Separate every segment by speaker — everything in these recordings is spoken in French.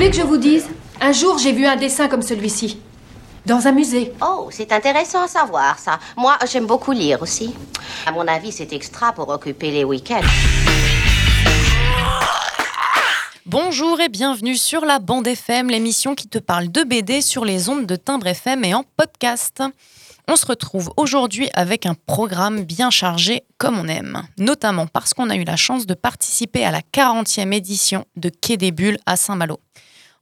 Speaker 1: Voulez que je vous dise? Un jour, j'ai vu un dessin comme celui-ci. Dans un musée.
Speaker 2: Oh, c'est intéressant à savoir ça. Moi, j'aime beaucoup lire aussi. À mon avis, c'est extra pour occuper les week-ends.
Speaker 3: Bonjour et bienvenue sur la Bande FM, l'émission qui te parle de BD sur les ondes de Timbre FM et en podcast. On se retrouve aujourd'hui avec un programme bien chargé comme on aime, notamment parce qu'on a eu la chance de participer à la 40e édition de Quai des Bulles à Saint-Malo.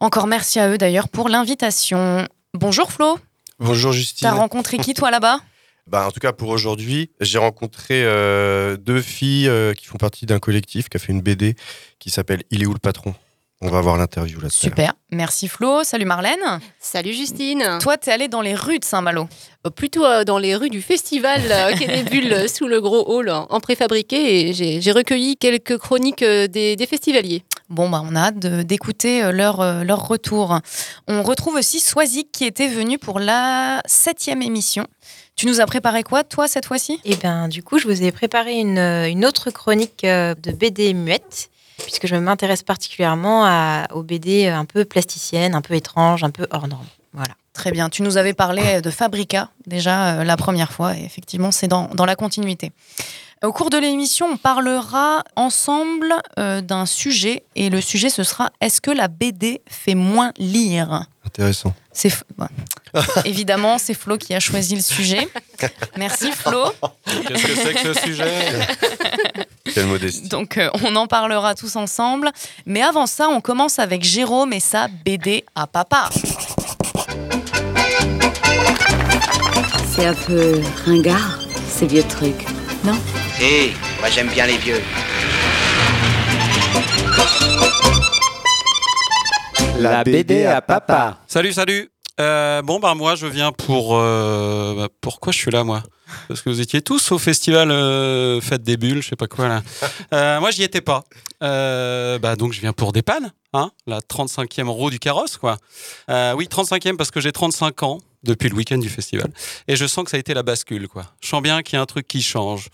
Speaker 3: Encore merci à eux d'ailleurs pour l'invitation. Bonjour Flo,
Speaker 4: Bonjour Justine.
Speaker 3: t'as rencontré qui toi là-bas
Speaker 4: Bah, en tout cas, pour aujourd'hui, j'ai rencontré euh, deux filles euh, qui font partie d'un collectif qui a fait une BD qui s'appelle Il est où le patron? On va voir l'interview là
Speaker 3: Super, merci Flo, salut Marlène.
Speaker 5: Salut Justine.
Speaker 3: Toi t'es allée dans les rues de Saint-Malo.
Speaker 5: Euh, Plutôt euh, dans les rues du festival euh, euh, sous le gros hall en préfabriqué et j'ai j'ai recueilli quelques chroniques euh, des, des festivaliers.
Speaker 3: Bon, bah, on a hâte d'écouter euh, leur, euh, leur retour. On retrouve aussi Swazik qui était venu pour la septième émission. Tu nous as préparé quoi, toi, cette fois-ci?
Speaker 6: Et ben du coup, je vous ai préparé une, une autre chronique euh, de BD muette, puisque je m'intéresse particulièrement à, aux BD un peu plasticiennes, un peu étranges, un peu hors normes. Voilà.
Speaker 3: Très bien. Tu nous avais parlé de Fabrica déjà euh, la première fois. Et effectivement, c'est dans, dans la continuité. Au cours de l'émission, on parlera ensemble euh, d'un sujet. Et le sujet, ce sera est-ce que la BD fait moins lire?
Speaker 4: Intéressant.
Speaker 3: C'est F- ouais. évidemment c'est Flo qui a choisi le sujet. Merci Flo.
Speaker 4: Qu'est-ce que c'est que ce sujet? Quelle modestie.
Speaker 3: Donc euh, on en parlera tous ensemble. Mais avant ça, on commence avec Jérôme et sa BD à papa.
Speaker 7: C'est un peu ringard, ces vieux trucs. Non?
Speaker 8: Hé, moi j'aime bien les vieux.
Speaker 9: La BD à papa.
Speaker 10: Salut, salut. Euh, bon, bah moi, je viens pour. euh, bah, pourquoi je suis là, moi? Parce que vous étiez tous au festival euh, Fête des Bulles, je sais pas quoi là. Euh, moi, j'y étais pas. Euh, bah, donc, je viens pour des pannes, hein, la 35e roue du carrosse, quoi. Euh, oui, 35e parce que j'ai 35 ans depuis le week-end du festival. Et je sens que ça a été la bascule, quoi. Je sens bien qu'il y a un truc qui change.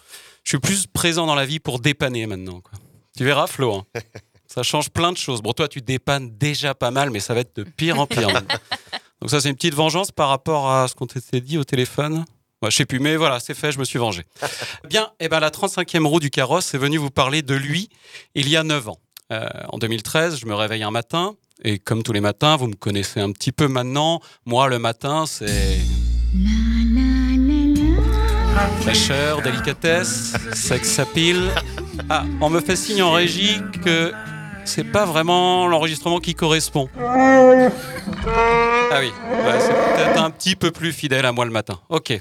Speaker 10: Je suis plus présent dans la vie pour dépanner maintenant, quoi. Tu verras, Flo. hein. Ça change plein de choses. Bon, toi, tu dépannes déjà pas mal, mais ça va être de pire en pire. Donc ça, c'est une petite vengeance par rapport à ce qu'on t'était dit au téléphone. Ouais, je sais plus, mais voilà, c'est fait, je me suis vengé. Bien, et ben la 35e roue du carrosse est venue vous parler de lui il y a 9 ans. Euh, en 2013, je me réveille un matin, et comme tous les matins, vous me connaissez un petit peu maintenant. Moi, le matin, c'est fraîcheur, délicatesse, sex appeal. Ah, on me fait signe en régie que c'est pas vraiment l'enregistrement qui correspond. Ah oui, c'est peut-être un petit peu plus fidèle à moi le matin. Ok.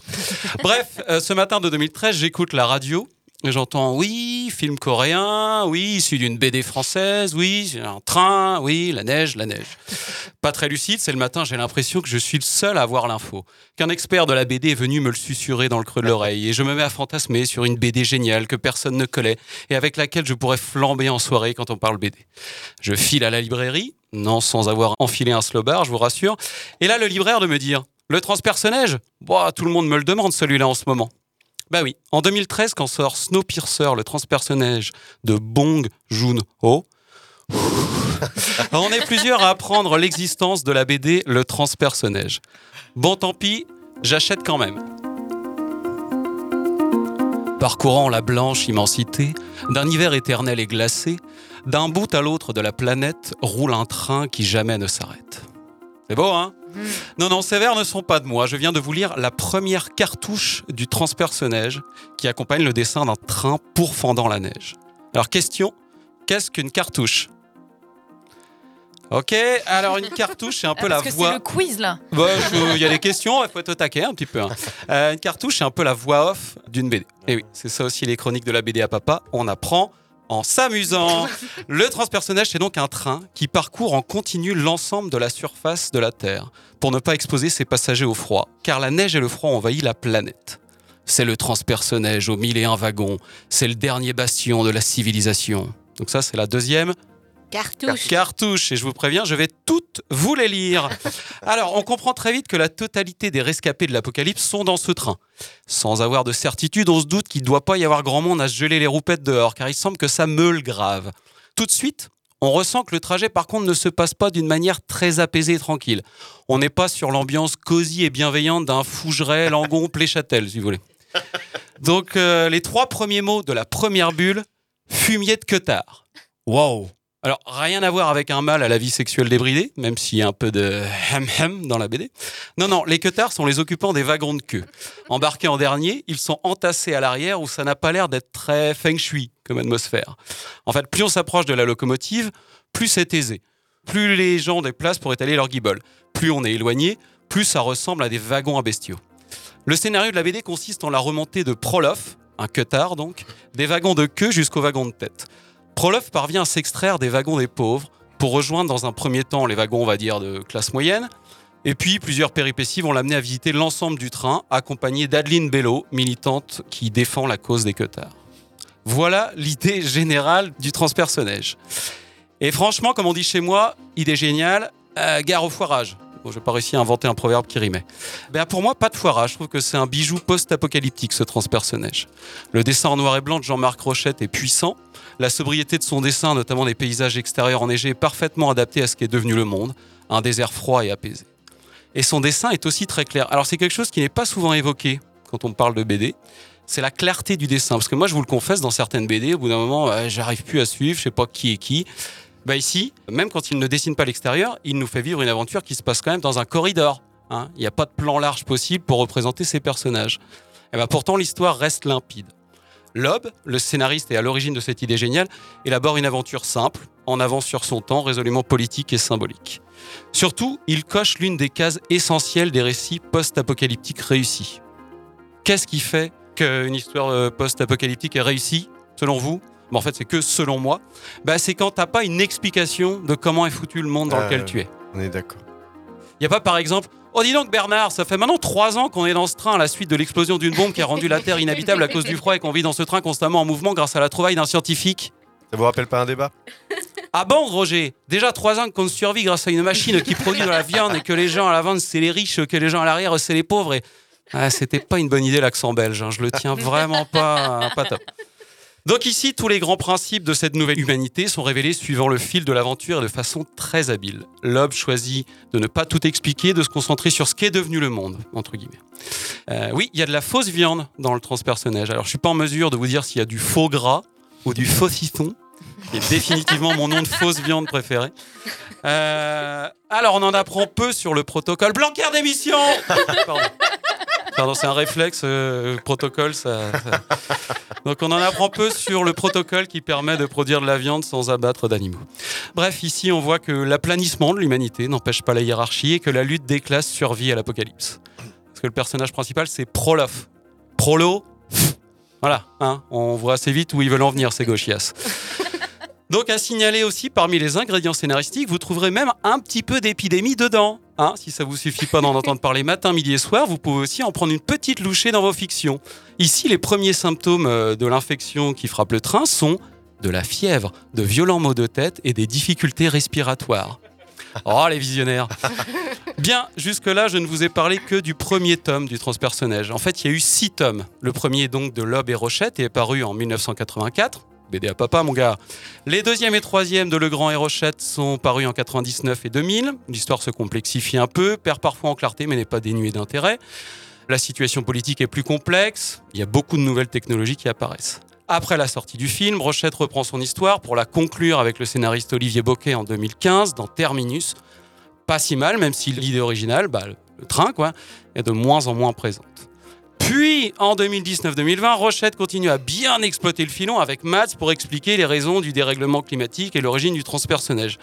Speaker 10: Bref, euh, ce matin de 2013, j'écoute la radio. J'entends oui, film coréen, oui, issu d'une BD française, oui, un train, oui, la neige, la neige. Pas très lucide, c'est le matin, j'ai l'impression que je suis le seul à avoir l'info. Qu'un expert de la BD est venu me le susurrer dans le creux de l'oreille. Et je me mets à fantasmer sur une BD géniale que personne ne collait et avec laquelle je pourrais flamber en soirée quand on parle BD. Je file à la librairie, non sans avoir enfilé un slowbar, je vous rassure. Et là, le libraire de me dire Le transpersonnage? Bah, Tout le monde me le demande celui-là en ce moment. Bah oui, en 2013, quand sort Snowpiercer, le transpersonnage de Bong Joon-ho, on est plusieurs à apprendre l'existence de la BD Le transpersonnage. Bon, tant pis, j'achète quand même. Parcourant la blanche immensité, d'un hiver éternel et glacé, d'un bout à l'autre de la planète roule un train qui jamais ne s'arrête. C'est beau, hein? Non, non, ces vers ne sont pas de moi. Je viens de vous lire la première cartouche du transpersonnage qui accompagne le dessin d'un train pourfendant la neige. Alors, question, qu'est-ce qu'une cartouche? Ok, alors une cartouche, c'est un peu
Speaker 3: Ah, Parce
Speaker 10: la
Speaker 3: que
Speaker 10: voix.
Speaker 3: c'est le quiz là.
Speaker 10: Bah, Il y a des questions, il faut être au taquet un petit peu. hein. Euh, une cartouche, c'est un peu la voix off d'une BD. Et oui, c'est ça aussi les chroniques de la BD à papa. On apprend en s'amusant. Le transpersonnage, c'est donc un train qui parcourt en continu l'ensemble de la surface de la Terre pour ne pas exposer ses passagers au froid, car la neige et le froid envahissent la planète. C'est le transpersonnage aux mille et un wagons. C'est le dernier bastion de la civilisation. Donc ça, c'est la deuxième
Speaker 5: Cartouche.
Speaker 10: Cartouche, et je vous préviens, je vais toutes vous les lire. Alors, on comprend très vite que la totalité des rescapés de l'Apocalypse sont dans ce train. Sans avoir de certitude, on se doute qu'il ne doit pas y avoir grand monde à se geler les roupettes dehors, car il semble que ça meule grave. Tout de suite, on ressent que le trajet, par contre, ne se passe pas d'une manière très apaisée et tranquille. On n'est pas sur l'ambiance cosy et bienveillante d'un Fougeray, Langon, Pléchâtel, si vous voulez. Donc, euh, les trois premiers mots de la première bulle, fumier de queutard. Wow alors, rien à voir avec un mâle à la vie sexuelle débridée, même s'il y a un peu de hem-hem dans la BD. Non, non, les queutards sont les occupants des wagons de queue. Embarqués en dernier, ils sont entassés à l'arrière où ça n'a pas l'air d'être très feng shui comme atmosphère. En fait, plus on s'approche de la locomotive, plus c'est aisé. Plus les gens déplacent pour étaler leur guibole. Plus on est éloigné, plus ça ressemble à des wagons à bestiaux. Le scénario de la BD consiste en la remontée de Prolof, un queutard donc, des wagons de queue jusqu'aux wagons de tête. Prolof parvient à s'extraire des wagons des pauvres pour rejoindre dans un premier temps les wagons, on va dire, de classe moyenne. Et puis, plusieurs péripéties vont l'amener à visiter l'ensemble du train, accompagné d'Adeline Bello, militante qui défend la cause des queutards. Voilà l'idée générale du transpersonnage. Et franchement, comme on dit chez moi, idée géniale, euh, gare au foirage. Je n'ai pas réussi à inventer un proverbe qui rimait. Ben, pour moi, pas de foirage. Je trouve que c'est un bijou post-apocalyptique, ce transpersonnage. Le dessin en noir et blanc de Jean-Marc Rochette est puissant. La sobriété de son dessin, notamment des paysages extérieurs enneigés, est parfaitement adaptée à ce qui est devenu le monde, un désert froid et apaisé. Et son dessin est aussi très clair. Alors c'est quelque chose qui n'est pas souvent évoqué quand on parle de BD. C'est la clarté du dessin. Parce que moi, je vous le confesse, dans certaines BD, au bout d'un moment, euh, j'arrive plus à suivre, je sais pas qui est qui. Bah ici, même quand il ne dessine pas l'extérieur, il nous fait vivre une aventure qui se passe quand même dans un corridor. hein. Il n'y a pas de plan large possible pour représenter ces personnages. Et bah pourtant, l'histoire reste limpide. Loeb, le scénariste et à l'origine de cette idée géniale, élabore une aventure simple, en avance sur son temps, résolument politique et symbolique. Surtout, il coche l'une des cases essentielles des récits post-apocalyptiques réussis. Qu'est-ce qui fait qu'une histoire euh, post-apocalyptique est réussie, selon vous? En fait, c'est que selon moi. Bah, c'est quand t'as pas une explication de comment est foutu le monde dans lequel tu es.
Speaker 4: On est d'accord.
Speaker 10: Il n'y a pas par exemple Oh dis donc Bernard, ça fait maintenant trois ans qu'on est dans ce train à la suite de l'explosion d'une bombe qui a rendu la Terre inhabitable à cause du froid et qu'on vit dans ce train constamment en mouvement grâce à la trouvaille d'un scientifique.
Speaker 4: Ça vous rappelle pas un débat
Speaker 10: Ah bon Roger? Déjà trois ans qu'on survit grâce à une machine qui produit de la viande et que les gens à l'avant c'est les riches, que les gens à l'arrière c'est les pauvres. Et... Ah, C'était pas une bonne idée l'accent belge, hein. je le tiens vraiment pas, pas top. Donc ici, tous les grands principes de cette nouvelle humanité sont révélés suivant le fil de l'aventure et de façon très habile. Loeb choisit de ne pas tout expliquer, de se concentrer sur ce qu'est devenu le monde, entre guillemets. Euh, oui, il y a de la fausse viande dans le transpersonnage. Alors je suis pas en mesure de vous dire s'il y a du faux gras ou du faucisson, qui est définitivement mon nom de fausse viande préféré. Euh, alors on en apprend peu sur le protocole Blanquer d'émission Pardon. Pardon, c'est un réflexe, euh, protocole, ça, Donc on en apprend peu sur le protocole qui permet de produire de la viande sans abattre d'animaux. Bref, ici on voit que l'aplanissement de l'humanité n'empêche pas la hiérarchie et que la lutte des classes survit à l'apocalypse. Parce que le personnage principal c'est Prolof. Prolo, voilà, hein, on voit assez vite où ils veulent en venir ces gauchias. Donc à signaler aussi, parmi les ingrédients scénaristiques, vous trouverez même un petit peu d'épidémie dedans. Hein, si ça vous suffit pas d'en entendre parler matin, midi et soir, vous pouvez aussi en prendre une petite louchée dans vos fictions. Ici, les premiers symptômes euh, de l'infection qui frappe le train sont de la fièvre, de violents maux de tête et des difficultés respiratoires. Oh, les visionnaires Bien, jusque-là, je ne vous ai parlé que du premier tome du transpersonnage. En fait, il y a eu six tomes. Le premier, donc, de Loeb et Rochette, est paru en 1984. BD à papa, mon gars. Les deuxième et troisième de Legrand et Rochette sont parus en 99 et 2000. L'histoire se complexifie un peu, perd parfois en clarté, mais n'est pas dénuée d'intérêt. La situation politique est plus complexe. Il y a beaucoup de nouvelles technologies qui apparaissent. Après la sortie du film, Rochette reprend son histoire pour la conclure avec le scénariste Olivier Boquet en 2015 dans Terminus. Pas si mal, même si l'idée originale, bah, le train, quoi, est de moins en moins présente. Puis, en 2019-2020, Rochette continue à bien exploiter le filon avec Mats pour expliquer les raisons du dérèglement climatique et l'origine du transpersonnage.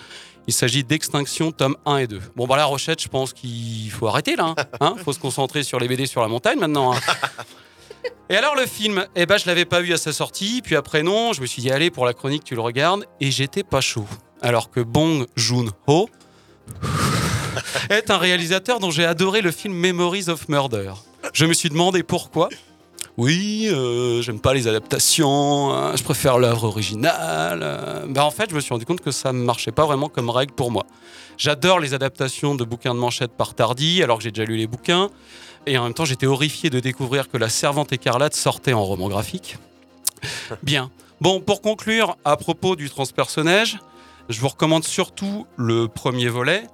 Speaker 10: Il s'agit d'Extinction, tome 1 et 2. Bon, bah là, Rochette, je pense qu'il faut arrêter là. Il faut se concentrer sur les BD sur la montagne maintenant. hein. Et alors le film, eh ben je l'avais pas vu à sa sortie, puis après non, je me suis dit allez pour la chronique tu le regardes, et j'étais pas chaud. Alors que Bong Joon-ho est un réalisateur dont j'ai adoré le film Memories of Murder. Je me suis demandé pourquoi. Oui, euh, j'aime pas les adaptations, hein, je préfère l'œuvre originale. euh. Ben, en fait, je me suis rendu compte que ça ne marchait pas vraiment comme règle pour moi. J'adore les adaptations de bouquins de manchette par Tardy, alors que j'ai déjà lu les bouquins. Et en même temps, j'étais horrifié de découvrir que La Servante écarlate sortait en roman graphique. Bien. Bon, pour conclure, à propos du transpersonnage, je vous recommande surtout le premier volet.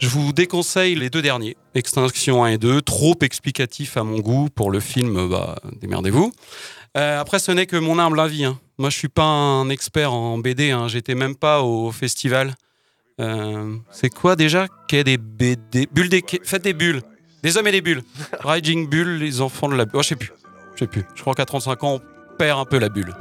Speaker 10: Je vous déconseille les deux derniers, Extinction 1 et 2, trop explicatifs à mon goût pour le film, bah, démerdez-vous. Euh, après, ce n'est que mon humble avis. hein. Moi, je suis pas un expert en BD, hein. j'étais même pas au festival. Euh, c'est quoi déjà? Qu'est des BD des... Faites des bulles Des hommes et des bulles Riding Bull, les enfants de la bulle. Oh, je sais plus. Je sais plus. Je crois qu'à 35 ans, on perd un peu la bulle.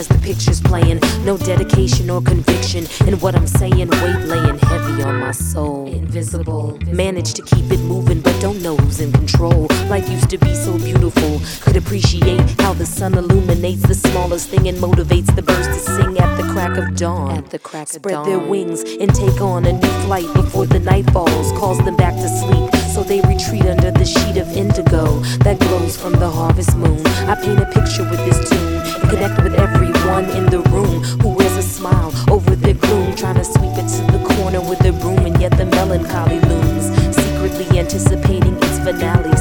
Speaker 11: As the picture's playing. No dedication or conviction in what I'm saying. Weight laying heavy on my soul. Invisible. Manage to keep it moving, don't know who's in control. Life used to be so beautiful. Could appreciate how the sun illuminates the smallest thing and motivates the birds to sing at the crack of dawn. At the crack Spread
Speaker 7: of
Speaker 11: their wings and take on a new flight before the night falls. Calls them back to sleep. So they retreat under the sheet of indigo that glows from the harvest moon. I paint a picture with this tune and connect with everyone in the room who wears a smile over their gloom, trying to sweep it to the corner with a broom, and yet the melancholy looms, anticipating its finale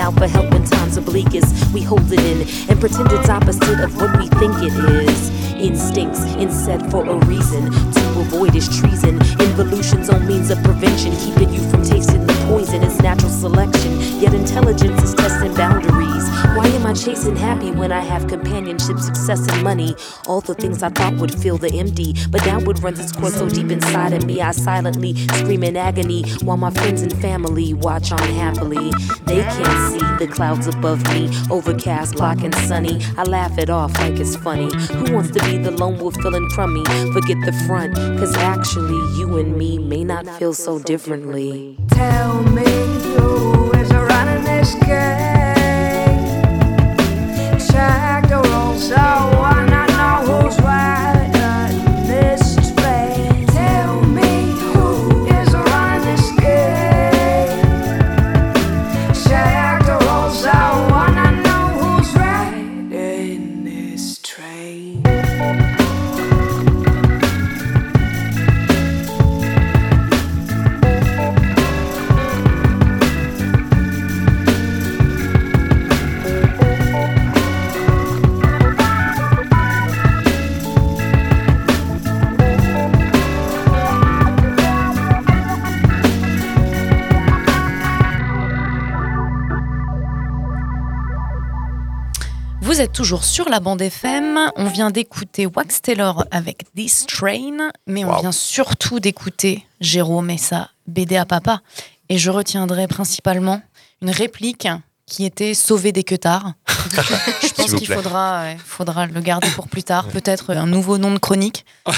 Speaker 11: out for help when times are bleakest. We hold it in and pretend it's opposite of what we think it is. Instincts and inset for a reason to avoid is treason. Involution's own means of prevention, keeping you from tasting the poison is natural selection. Yet intelligence is testing boundaries. Why am I chasing happy when I have companionship, success, and money? All the things I thought would fill the empty, but that would run its course so deep inside of me. I silently scream in agony while my friends and family watch on happily. They can't see the clouds above me, overcast, black, and sunny. I laugh it off like it's funny. Who wants to be the lone wolf feeling crummy? Forget the front, cause actually, you and me may not feel so differently.
Speaker 7: Tell me who is running this game.
Speaker 3: Vous êtes toujours sur la bande FM. On vient d'écouter Wax Taylor avec This Train, mais on
Speaker 4: Wow.
Speaker 3: vient surtout d'écouter Jérôme et sa BD à papa. Et je retiendrai principalement une réplique qui était Sauver des queutards. Je pense qu'il faudra, ouais, faudra le garder pour plus tard. Peut-être un nouveau nom de chronique.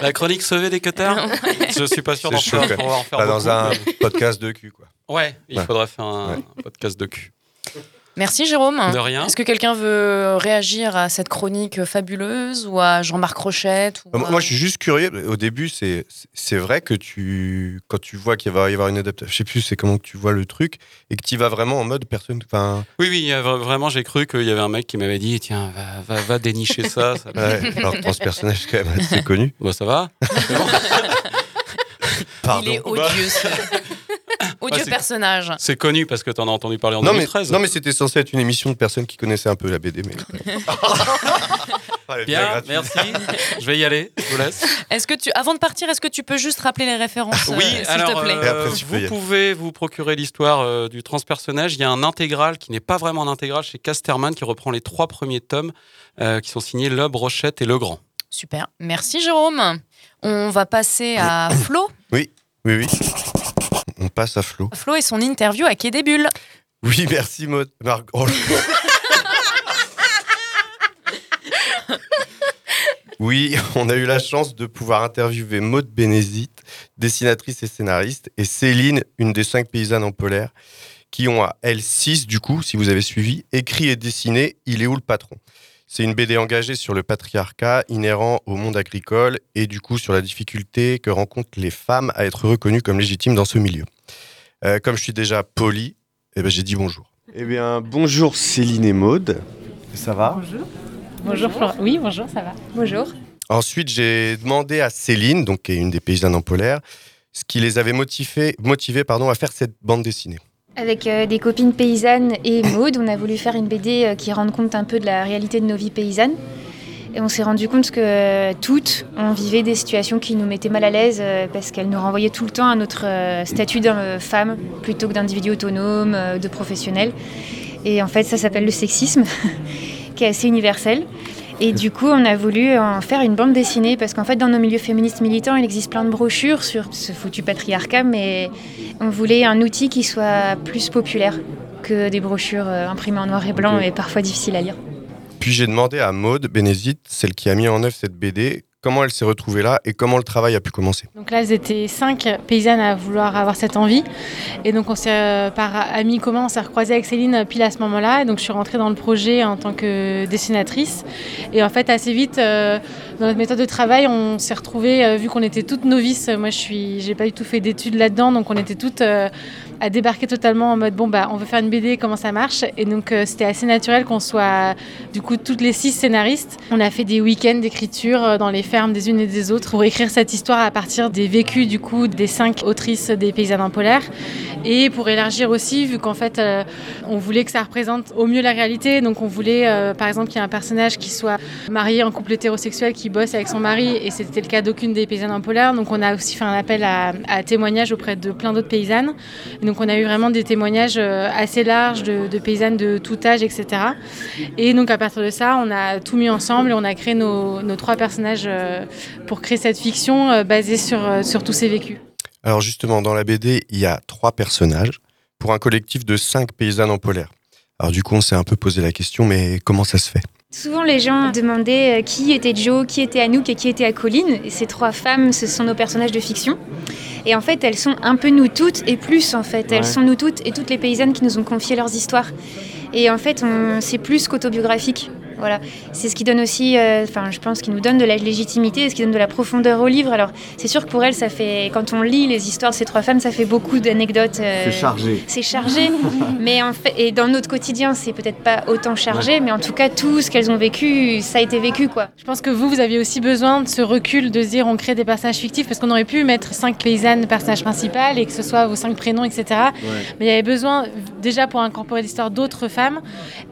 Speaker 10: La chronique sauvée des queutards Je suis pas sûr d'en faire,
Speaker 4: quoi.
Speaker 10: pour en faire
Speaker 4: dans un podcast de cul, quoi.
Speaker 10: Ouais, il
Speaker 4: Ouais.
Speaker 10: faudrait faire un podcast de cul.
Speaker 3: Merci Jérôme.
Speaker 10: De rien.
Speaker 3: Est-ce que quelqu'un veut réagir à cette chronique fabuleuse ou à Jean-Marc Rochette ou
Speaker 4: Moi,
Speaker 3: à-
Speaker 4: moi, je suis juste curieux. Au début, c'est c'est vrai que tu, quand tu vois qu'il va y avoir une adaptation, je sais plus, c'est comment que tu vois le truc, et que tu vas vraiment en mode personne. Enfin,
Speaker 10: Oui, oui, vraiment, j'ai cru qu'il y avait un mec qui m'avait dit tiens, va, va, va dénicher ça. ça
Speaker 4: ouais, alors que ce personnage est quand même assez connu.
Speaker 10: Bah, ça va
Speaker 4: Pardon.
Speaker 3: Il est odieux. Odieux
Speaker 10: c'est-
Speaker 3: personnage.
Speaker 10: C'est connu parce que t'en as entendu parler en
Speaker 4: Non mais,
Speaker 10: 2013.
Speaker 4: non mais c'était censé être une émission de personnes qui connaissaient un peu la BD mais Ah,
Speaker 10: Bien, merci. Je vais y aller, je vous laisse.
Speaker 3: Est-ce que tu, avant de partir, est-ce que tu peux juste rappeler les références,
Speaker 10: Oui,
Speaker 3: euh, s'il
Speaker 10: alors
Speaker 3: te plaît
Speaker 10: euh,
Speaker 4: après,
Speaker 10: vous pouvez vous procurer l'histoire euh, du transpersonnage. Il y a un intégral qui n'est pas vraiment un intégral chez Casterman qui reprend les trois premiers tomes euh, qui sont signés Le Brochette et Le Grand.
Speaker 3: Super. Merci Jérôme. On va passer à Flo.
Speaker 4: Oui, oui, oui. On passe à Flo.
Speaker 3: Flo et son interview à Quai des Bulles.
Speaker 4: Oui, merci Maud. Oh, Oui, on a eu la chance de pouvoir interviewer Maud Bénézit, dessinatrice et scénariste, et Céline, une des cinq paysannes en polaire, qui ont à elles 6, du coup, si vous avez suivi, écrit et dessiné Il est où le patron? C'est une BD engagée sur le patriarcat inhérent au monde agricole et du coup sur la difficulté que rencontrent les femmes à être reconnues comme légitimes dans ce milieu. Euh, comme je suis déjà poli, eh ben, j'ai dit bonjour.
Speaker 9: Eh bien, bonjour Céline et Maude. Ça va?
Speaker 12: Bonjour. Bonjour Flora. Oui, bonjour, ça va. Bonjour.
Speaker 4: Ensuite, j'ai demandé à Céline, donc qui est une des paysannes en polaire, ce qui les avait motivés, motivés pardon, à faire cette bande dessinée.
Speaker 13: Avec euh, des copines paysannes et Maude, on a voulu faire une BD euh, qui rende compte un peu de la réalité de nos vies paysannes. Et on s'est rendu compte que euh, toutes, on vivait des situations qui nous mettaient mal à l'aise parce qu'elles nous renvoyaient tout le temps à notre statut de femme plutôt que d'individu autonome, de professionnel. Et en fait, ça s'appelle le sexisme, qui est assez universel. Et du coup, on a voulu en faire une bande dessinée parce qu'en fait, dans nos milieux féministes militants, il existe plein de brochures sur ce foutu patriarcat, mais on voulait un outil qui soit plus populaire que des brochures euh, imprimées en noir et blanc et parfois difficiles à lire.
Speaker 4: Puis j'ai demandé à Maude Bénézit, celle qui a mis en œuvre cette BD, comment elle s'est retrouvée là et comment le travail a pu commencer.
Speaker 12: Donc là, elles étaient cinq paysannes à vouloir avoir cette envie. Et donc, on euh, par amis communs, on s'est recroisé avec Céline pile à ce moment-là. Et donc, je suis rentrée dans le projet en tant que dessinatrice. Et en fait, assez vite, euh, dans notre méthode de travail, on s'est retrouvés, euh, vu qu'on était toutes novices. Moi, je suis, j'ai pas du tout fait d'études là-dedans. Donc, on était toutes à débarquer totalement en mode bon, bah, on veut faire une BD, comment ça marche? Et donc, euh, c'était assez naturel qu'on soit, du coup, toutes les six scénaristes. On a fait des week-ends d'écriture euh, dans les fermes des unes et des autres pour écrire cette histoire à partir des vécus du coup des cinq autrices des paysannes polaires et pour élargir aussi vu qu'en fait euh, on voulait que ça représente au mieux la réalité. Donc on voulait par exemple qu'il y ait un personnage qui soit marié en couple hétérosexuel qui bosse avec son mari. Et c'était le cas d'aucune des paysannes polaires donc on a aussi fait un appel à, à témoignages auprès de plein d'autres paysannes donc on a eu vraiment des témoignages euh, assez larges de, paysannes de tout âge etc et donc à partir de ça on a tout mis ensemble et on a créé nos, trois personnages euh, pour créer cette fiction euh, basée sur, sur tous ces vécus.
Speaker 4: Alors justement, dans la BD, il y a trois personnages pour un collectif de cinq paysannes en polaire. Alors du coup, on s'est un peu posé la question, mais comment ça se fait?
Speaker 13: Souvent, les gens demandaient euh, qui était Joe, qui était Anouk et qui était Acoline. Et ces trois femmes, ce sont nos personnages de fiction. Et en fait, elles sont un peu nous toutes et plus en fait. Elles
Speaker 14: Ouais.
Speaker 13: sont nous toutes et toutes les paysannes qui nous ont confié leurs histoires. Et en fait, on- c'est plus qu'autobiographique. Voilà, c'est ce qui donne aussi, euh, enfin, je pense, qui nous donne de la légitimité, ce qui donne de la profondeur au livre. Alors, c'est sûr que pour elles, ça fait, quand on lit les histoires de ces trois femmes, ça fait beaucoup d'anecdotes. euh,
Speaker 9: C'est chargé.
Speaker 13: C'est chargé, mais en fait, et dans notre quotidien, c'est peut-être pas autant chargé, mais en tout cas, tout ce qu'elles ont vécu, ça a été vécu, quoi.
Speaker 12: Je pense que vous, vous aviez aussi besoin de ce recul, de se dire on crée des personnages fictifs, parce qu'on aurait pu mettre cinq paysannes personnages principales et que ce soit vos cinq prénoms, etc. Mais il y avait besoin déjà pour incorporer l'histoire d'autres femmes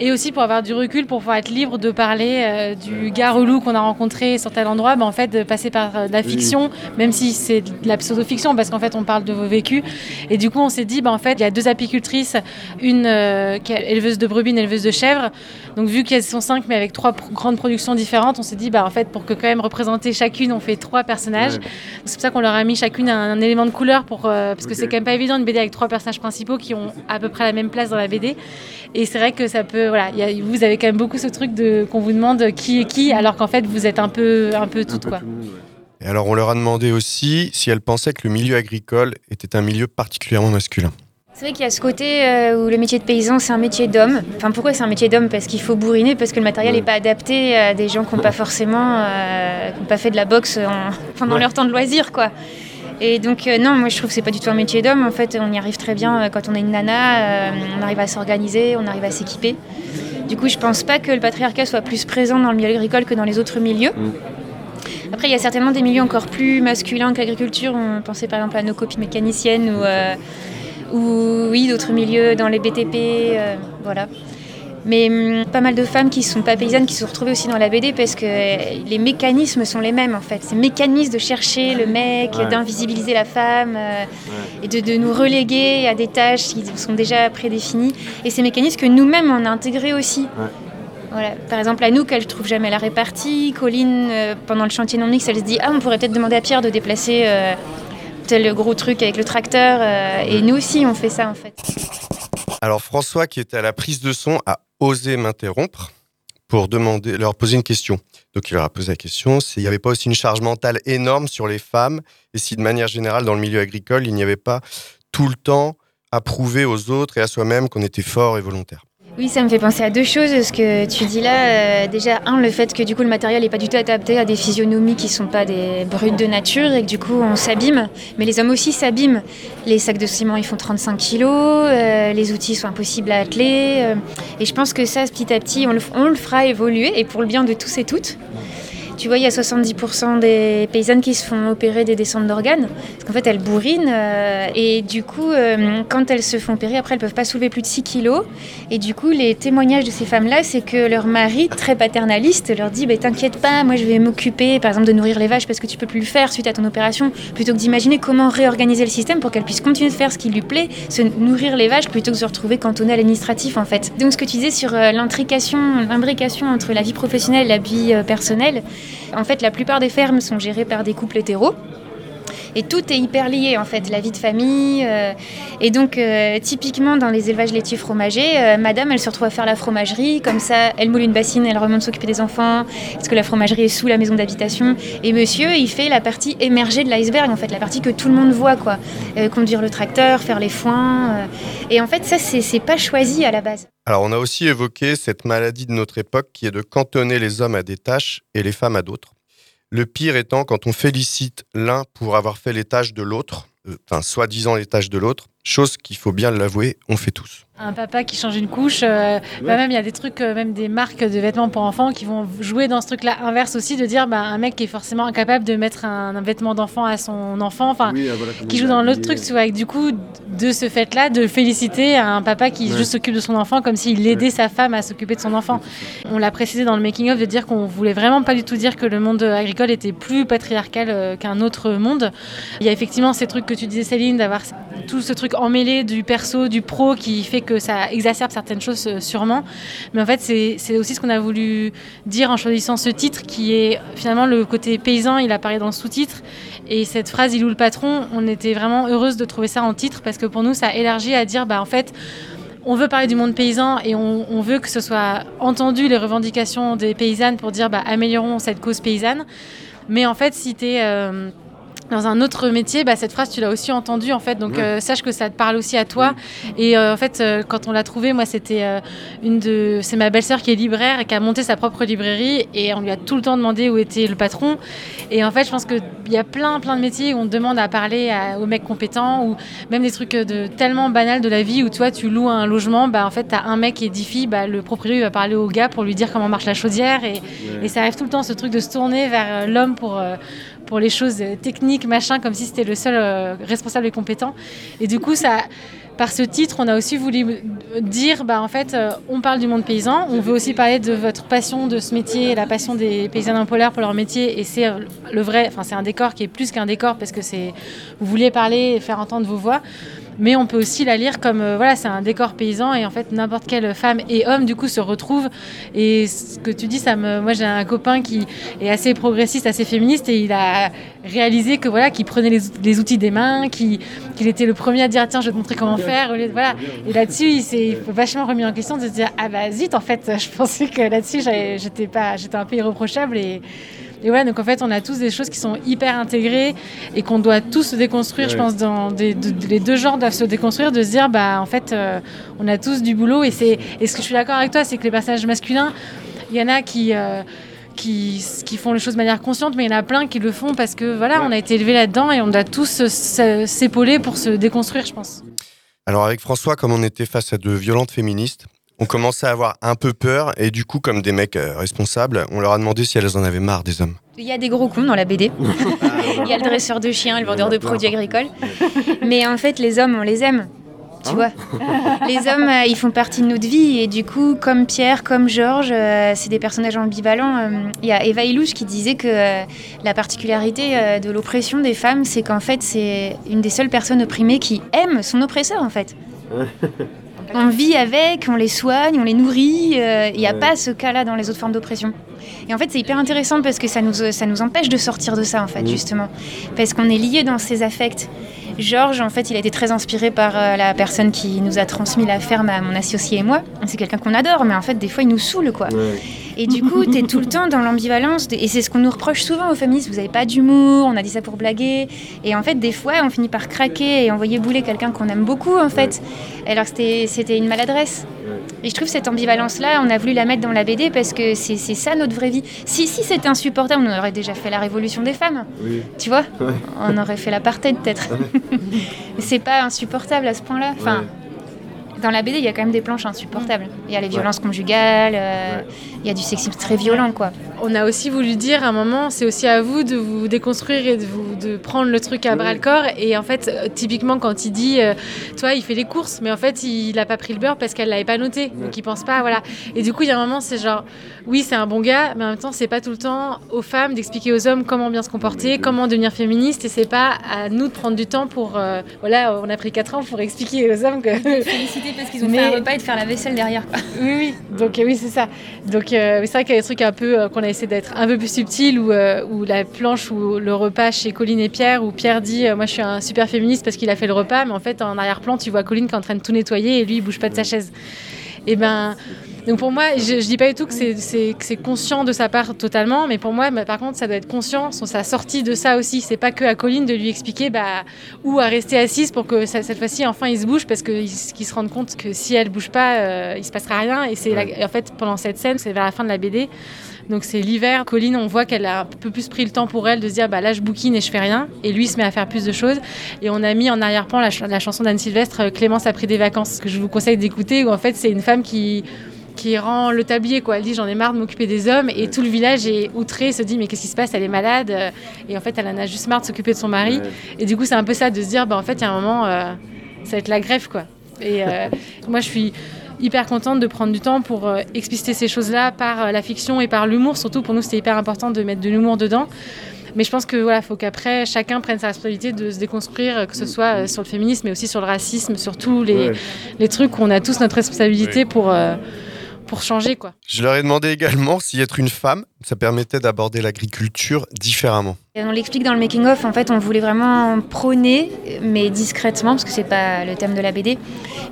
Speaker 12: et aussi pour avoir du recul, pour pouvoir être libre de parler euh, du gars relou qu'on a rencontré sur tel endroit, bah, en fait, de passer par euh, de la fiction, même si c'est de la pseudo-fiction, parce qu'en fait, on parle de vos vécus. Et du coup, on s'est dit, bah, en fait, il y a deux apicultrices, une euh, éleveuse de brebis, une éleveuse de chèvres. Donc, vu qu'elles sont cinq, mais avec trois pro- grandes productions différentes, on s'est dit, bah, en fait, pour que quand même représenter chacune, on fait trois personnages.
Speaker 14: Ouais.
Speaker 12: C'est pour ça qu'on leur a mis chacune un, un élément de couleur, pour, euh, parce que
Speaker 14: Ok.
Speaker 12: c'est quand même pas évident une BD avec trois personnages principaux qui ont à peu près la même place dans la BD. Et c'est vrai que ça peut, voilà, il y a- vous avez quand même beaucoup ce truc de qu'on vous demande qui est qui, alors qu'en fait vous êtes un peu, un peu toutes quoi.
Speaker 4: Et alors, on leur a demandé aussi si elles pensaient que le milieu agricole était un milieu particulièrement masculin.
Speaker 13: C'est vrai qu'il y a ce côté euh, où le métier de paysan, c'est un métier d'homme. Enfin, pourquoi c'est un métier d'homme? Parce qu'il faut bourriner, parce que le matériel n'est pas adapté à des gens qui n'ont pas forcément euh, qui ont pas fait de la boxe en- pendant
Speaker 14: Ouais.
Speaker 13: leur temps de loisir, quoi. Et donc, euh, non, moi je trouve que c'est pas du tout un métier d'homme. En fait, on y arrive très bien quand on est une nana, euh, on arrive à s'organiser, on arrive à s'équiper. Du coup, je pense pas que le patriarcat soit plus présent dans le milieu agricole que dans les autres milieux. Après, il y a certainement des milieux encore plus masculins que l'agriculture. On pensait par exemple à nos copines mécaniciennes ou, euh, ou oui, d'autres milieux dans les BTP. euh, voilà. Mais hum, pas mal de femmes qui sont pas paysannes qui se sont retrouvées aussi dans la BD parce que euh, les mécanismes sont les mêmes en fait. Ces mécanismes de chercher le mec,
Speaker 14: Ouais.
Speaker 13: d'invisibiliser la femme euh, et de, de nous reléguer à des tâches qui sont déjà prédéfinies. Et ces mécanismes que nous-mêmes on a intégrés aussi. Voilà. Par exemple, Anouk, elle ne trouve jamais la répartie. Colline, euh, pendant le chantier non mix, elle se dit Ah, on pourrait peut-être demander à Pierre de déplacer euh, tel gros truc avec le tracteur. euh, et nous aussi, on fait ça en fait.
Speaker 4: Alors, François, qui était à la prise de son, a osé m'interrompre pour demander, leur poser une question. Donc, il leur a posé la question s'il n'y avait pas aussi une charge mentale énorme sur les femmes? Et si, de manière générale, dans le milieu agricole, il n'y avait pas tout le temps à prouver aux autres et à soi-même qu'on était fort et volontaire?
Speaker 13: Oui, ça me fait penser à deux choses. Ce que tu dis là, euh, déjà, un, le fait que du coup le matériel n'est pas du tout adapté à des physionomies qui sont pas des brutes de nature et que du coup on s'abîme. Mais les hommes aussi s'abîment. Les sacs de ciment ils font 35 kilos, euh, les outils sont impossibles à atteler. euh, et je pense que ça, petit à petit, on le fera évoluer et pour le bien de tous et toutes. Tu vois, il y a 70% des paysannes qui se font opérer des descentes d'organes. Parce qu'en fait, elles bourrinent. euh, et du coup, euh, quand elles se font opérer, après, elles peuvent pas soulever plus de 6 kilos. Et du coup, les témoignages de ces femmes-là, c'est que leur mari, très paternaliste, leur dit bah, T'inquiète pas, moi, je vais m'occuper, par exemple, de nourrir les vaches parce que tu peux plus le faire suite à ton opération. Plutôt que d'imaginer comment réorganiser le système pour qu'elle puisse continuer de faire ce qui lui plaît, se nourrir les vaches plutôt que de se retrouver cantonnée à l'administratif, en fait. Donc, ce que tu disais sur euh, l'intrication, l'imbrication entre la vie professionnelle et la vie personnelle, en fait, la plupart des fermes sont gérées par des couples hétéros. Et tout est hyper lié en fait, la vie de famille. euh, et donc, euh, typiquement dans les élevages laitiers fromagers, euh, madame elle se retrouve à faire la fromagerie, comme ça elle moule une bassine, elle remonte s'occuper des enfants, parce que la fromagerie est sous la maison d'habitation. Et monsieur il fait la partie émergée de l'iceberg, en fait, la partie que tout le monde voit, quoi. Conduire le tracteur, faire les foins. Et en fait, ça c'est pas choisi à la base.
Speaker 4: Alors, on a aussi évoqué cette maladie de notre époque qui est de cantonner les hommes à des tâches et les femmes à d'autres. Le pire étant quand on félicite l'un pour avoir fait les tâches de l'autre, euh, enfin, soi-disant les tâches de l'autre, chose qu'il faut bien l'avouer, on fait tous.
Speaker 12: Un papa qui change une couche, euh, bah même il y a des trucs, euh, même des marques de vêtements pour enfants qui vont jouer dans ce truc-là inverse aussi, de dire bah, un mec qui est forcément incapable de mettre un, un vêtement d'enfant à son enfant, enfin
Speaker 9: Oui, ah, voilà,
Speaker 12: qui joue dans l'autre truc, tu vois, et du coup de ce fait-là de féliciter un papa qui
Speaker 9: Ouais.
Speaker 12: juste s'occupe de son enfant comme s'il aidait sa femme à s'occuper de son enfant. On l'a précisé dans le making of de dire qu'on voulait vraiment pas du tout dire que le monde agricole était plus patriarcal euh, qu'un autre monde. Il y a effectivement ces trucs que tu disais Céline d'avoir tout ce truc emmêlé du perso, du pro qui fait que ça exacerbe certaines choses euh, sûrement. Mais en fait, c'est aussi ce qu'on a voulu dire en choisissant ce titre qui est finalement le côté paysan, il apparaît dans le sous-titre. Et cette phrase, il ou le patron, on était vraiment heureuse de trouver ça en titre parce que pour nous, ça élargit à dire, bah en fait, on veut parler du monde paysan et on, veut que ce soit entendu les revendications des paysannes pour dire, bah améliorons cette cause paysanne. Mais en fait, si dans un autre métier, bah, cette phrase, tu l'as aussi entendue, en fait. Donc,
Speaker 14: Ouais.
Speaker 12: euh, sache que ça te parle aussi à toi. Et euh, en fait, euh, quand on l'a trouvée, moi, c'était une de... C'est ma belle-sœur qui est libraire et qui a monté sa propre librairie. Et on lui a tout le temps demandé où était le patron. Et en fait, je pense qu'il y a plein, plein de métiers où on demande à parler à- aux mecs compétents ou même des trucs de tellement banals de la vie où, toi, tu loues un logement, bah, en fait, tu as un mec et dix filles, bah, le propriétaire, il va parler au gars pour lui dire comment marche la chaudière. Et, et ça arrive tout le temps, ce truc de se tourner vers l'homme pour... pour les choses euh, techniques, machin, comme si c'était le seul euh, responsable et compétent. Et du coup, ça, par ce titre, on a aussi voulu dire, bah, en fait, euh, on parle du monde paysan, on veut aussi parler de votre passion de ce métier, la passion des paysans en polaire pour leur métier, et c'est le vrai, enfin c'est un décor qui est plus qu'un décor parce que c'est, vous vouliez parler et faire entendre vos voix. Mais on peut aussi la lire comme euh, voilà, c'est un décor paysan et en fait n'importe quelle femme et homme du coup se retrouve. Et ce que tu dis, ça me, moi j'ai un copain qui est assez progressiste, assez féministe et il a réalisé que voilà, qu'il prenait les, les outils des mains, qu'il était le premier à dire tiens je vais te montrer comment faire. Voilà. Et là-dessus il s'est vachement remis en question de se dire ah bah zut en fait je pensais que là-dessus j'étais pas, j'étais un peu irréprochable et et voilà, donc en fait, on a tous des choses qui sont hyper intégrées et qu'on doit tous se déconstruire. Je pense dans des, de- de- les deux genres doivent se déconstruire, de se dire, bah en fait, euh, on a tous du boulot. Et c'est et ce que je suis d'accord avec toi, c'est que les personnages masculins, il y en a qui euh, qui, qui font les choses de manière consciente, mais il y en a plein qui le font parce que voilà, on a été élevés là-dedans et on doit tous s'épauler pour se déconstruire, je pense.
Speaker 4: Alors avec François, comme on était face à de violentes féministes, on commençait à avoir un peu peur et du coup, comme des mecs euh, responsables, on leur a demandé si elles en avaient marre des hommes.
Speaker 13: Il y a des gros cons dans la BD. Il y a le dresseur de chiens, le vendeur de produits agricoles. Mais en fait, les hommes, on les aime. Tu vois Les hommes, euh, ils font partie de notre vie. Et du coup, comme Pierre, comme Georges, euh, c'est des personnages ambivalents. Euh, Il y a Eva Illouche qui disait que euh, la particularité euh, de l'oppression des femmes, c'est qu'en fait, c'est une des seules personnes opprimées qui aime son oppresseur, en fait. On vit avec, on les soigne, on les nourrit. euh, Il n'y a pas ce cas-là dans les autres formes d'oppression. Et en fait, c'est hyper intéressant parce que ça nous, ça nous empêche de sortir de ça, en fait, justement. Parce qu'on est lié dans ses affects. Georges, en fait, il a été très inspiré par euh, la personne qui nous a transmis la ferme à mon associé et moi. C'est quelqu'un qu'on adore, mais en fait, des fois, il nous saoule, quoi. Et du coup, tu es tout le temps dans l'ambivalence. de- Et c'est ce qu'on nous reproche souvent aux féministes. Vous n'avez pas d'humour, on a dit ça pour blaguer. Et en fait, des fois, on finit par craquer et envoyer bouler quelqu'un qu'on aime beaucoup, en fait. Alors que c'était- c'était une maladresse. Et je trouve cette ambivalence-là, on a voulu la mettre dans la BD parce que c'est ça notre vraie vie. Si, si c'était insupportable, on aurait déjà fait la révolution des femmes.
Speaker 14: Oui.
Speaker 13: Tu vois?
Speaker 14: Ouais.
Speaker 13: On aurait fait l'apartheid peut-être. Mais c'est pas insupportable à ce point-là. Enfin, dans la BD, il y a quand même des planches insupportables. Il y a les violences conjugales, euh, il y a du sexisme très violent, quoi.
Speaker 12: On a aussi voulu dire à un moment, c'est aussi à vous de vous déconstruire et de, vous, de prendre le truc à bras le corps. Et en fait, euh, typiquement, quand il dit, euh, toi, il fait les courses, mais en fait, il a pas pris le beurre parce qu'elle l'avait pas noté. Donc, il pense pas, voilà. Et du coup, il y a un moment, c'est genre, oui, c'est un bon gars, mais en même temps, c'est pas tout le temps aux femmes d'expliquer aux hommes comment bien se comporter, comment devenir féministe. Et c'est pas à nous de prendre du temps pour, euh, voilà, on a pris 4 ans pour expliquer aux hommes que.
Speaker 13: Féliciter parce qu'ils ont fait un repas et de faire la vaisselle derrière. quoi.
Speaker 12: Oui, oui. Donc euh, oui, c'est ça. Donc euh, c'est vrai qu'il y a des trucs un peu euh, qu'on a essayé d'être un peu plus subtils, ou où la planche ou le repas chez Colline et Pierre, où Pierre dit euh, moi je suis un super féministe parce qu'il a fait le repas, mais en fait en arrière-plan tu vois Colline qui est en train de tout nettoyer et lui il bouge pas de sa chaise. Et ben donc pour moi, je, je dis pas du tout que c'est- conscient de sa part totalement, mais pour moi, bah, par contre, ça doit être conscient, sa sortie de ça aussi. C'est pas que à Colline de lui expliquer bah, où à rester assise pour que ça- cette fois-ci, enfin, il se bouge parce qu'il qu'il se rende compte que si elle bouge pas, euh, il se passera rien. Et c'est en fait, pendant cette scène, c'est vers la fin de la BD. Donc c'est l'hiver, Colline, on voit qu'elle a un peu plus pris le temps pour elle de se dire bah là je bouquine et je fais rien, et lui il se met à faire plus de choses. Et on a mis en arrière-plan la, ch- la chanson d'Anne Sylvestre, euh, Clémence a pris des vacances, que je vous conseille d'écouter, où en fait c'est une femme qui qui rend le tablier quoi. Elle dit j'en ai marre de m'occuper des hommes et tout le village est outré, se dit mais qu'est-ce qui se passe? Elle est malade euh, et en fait elle en a juste marre de s'occuper de son mari. Et du coup c'est un peu ça de se dire bah en fait il y a un moment euh, ça va être la grève quoi. Et euh, moi je suis hyper contente de prendre du temps pour euh, expliciter ces choses-là par euh, la fiction et par l'humour. Surtout pour nous, c'était hyper important de mettre de l'humour dedans. Mais je pense que voilà, faut qu'après chacun prenne sa responsabilité de se déconstruire, euh, que ce soit sur le féminisme, mais aussi sur le racisme, sur tous les,
Speaker 4: Ouais.
Speaker 12: les trucs où on a tous notre responsabilité pour euh, pour changer quoi.
Speaker 4: Je leur ai demandé également si être une femme, ça permettait d'aborder l'agriculture différemment.
Speaker 13: Et on l'explique dans le making-of, en fait, on voulait vraiment prôner, mais discrètement, parce que c'est pas le thème de la BD,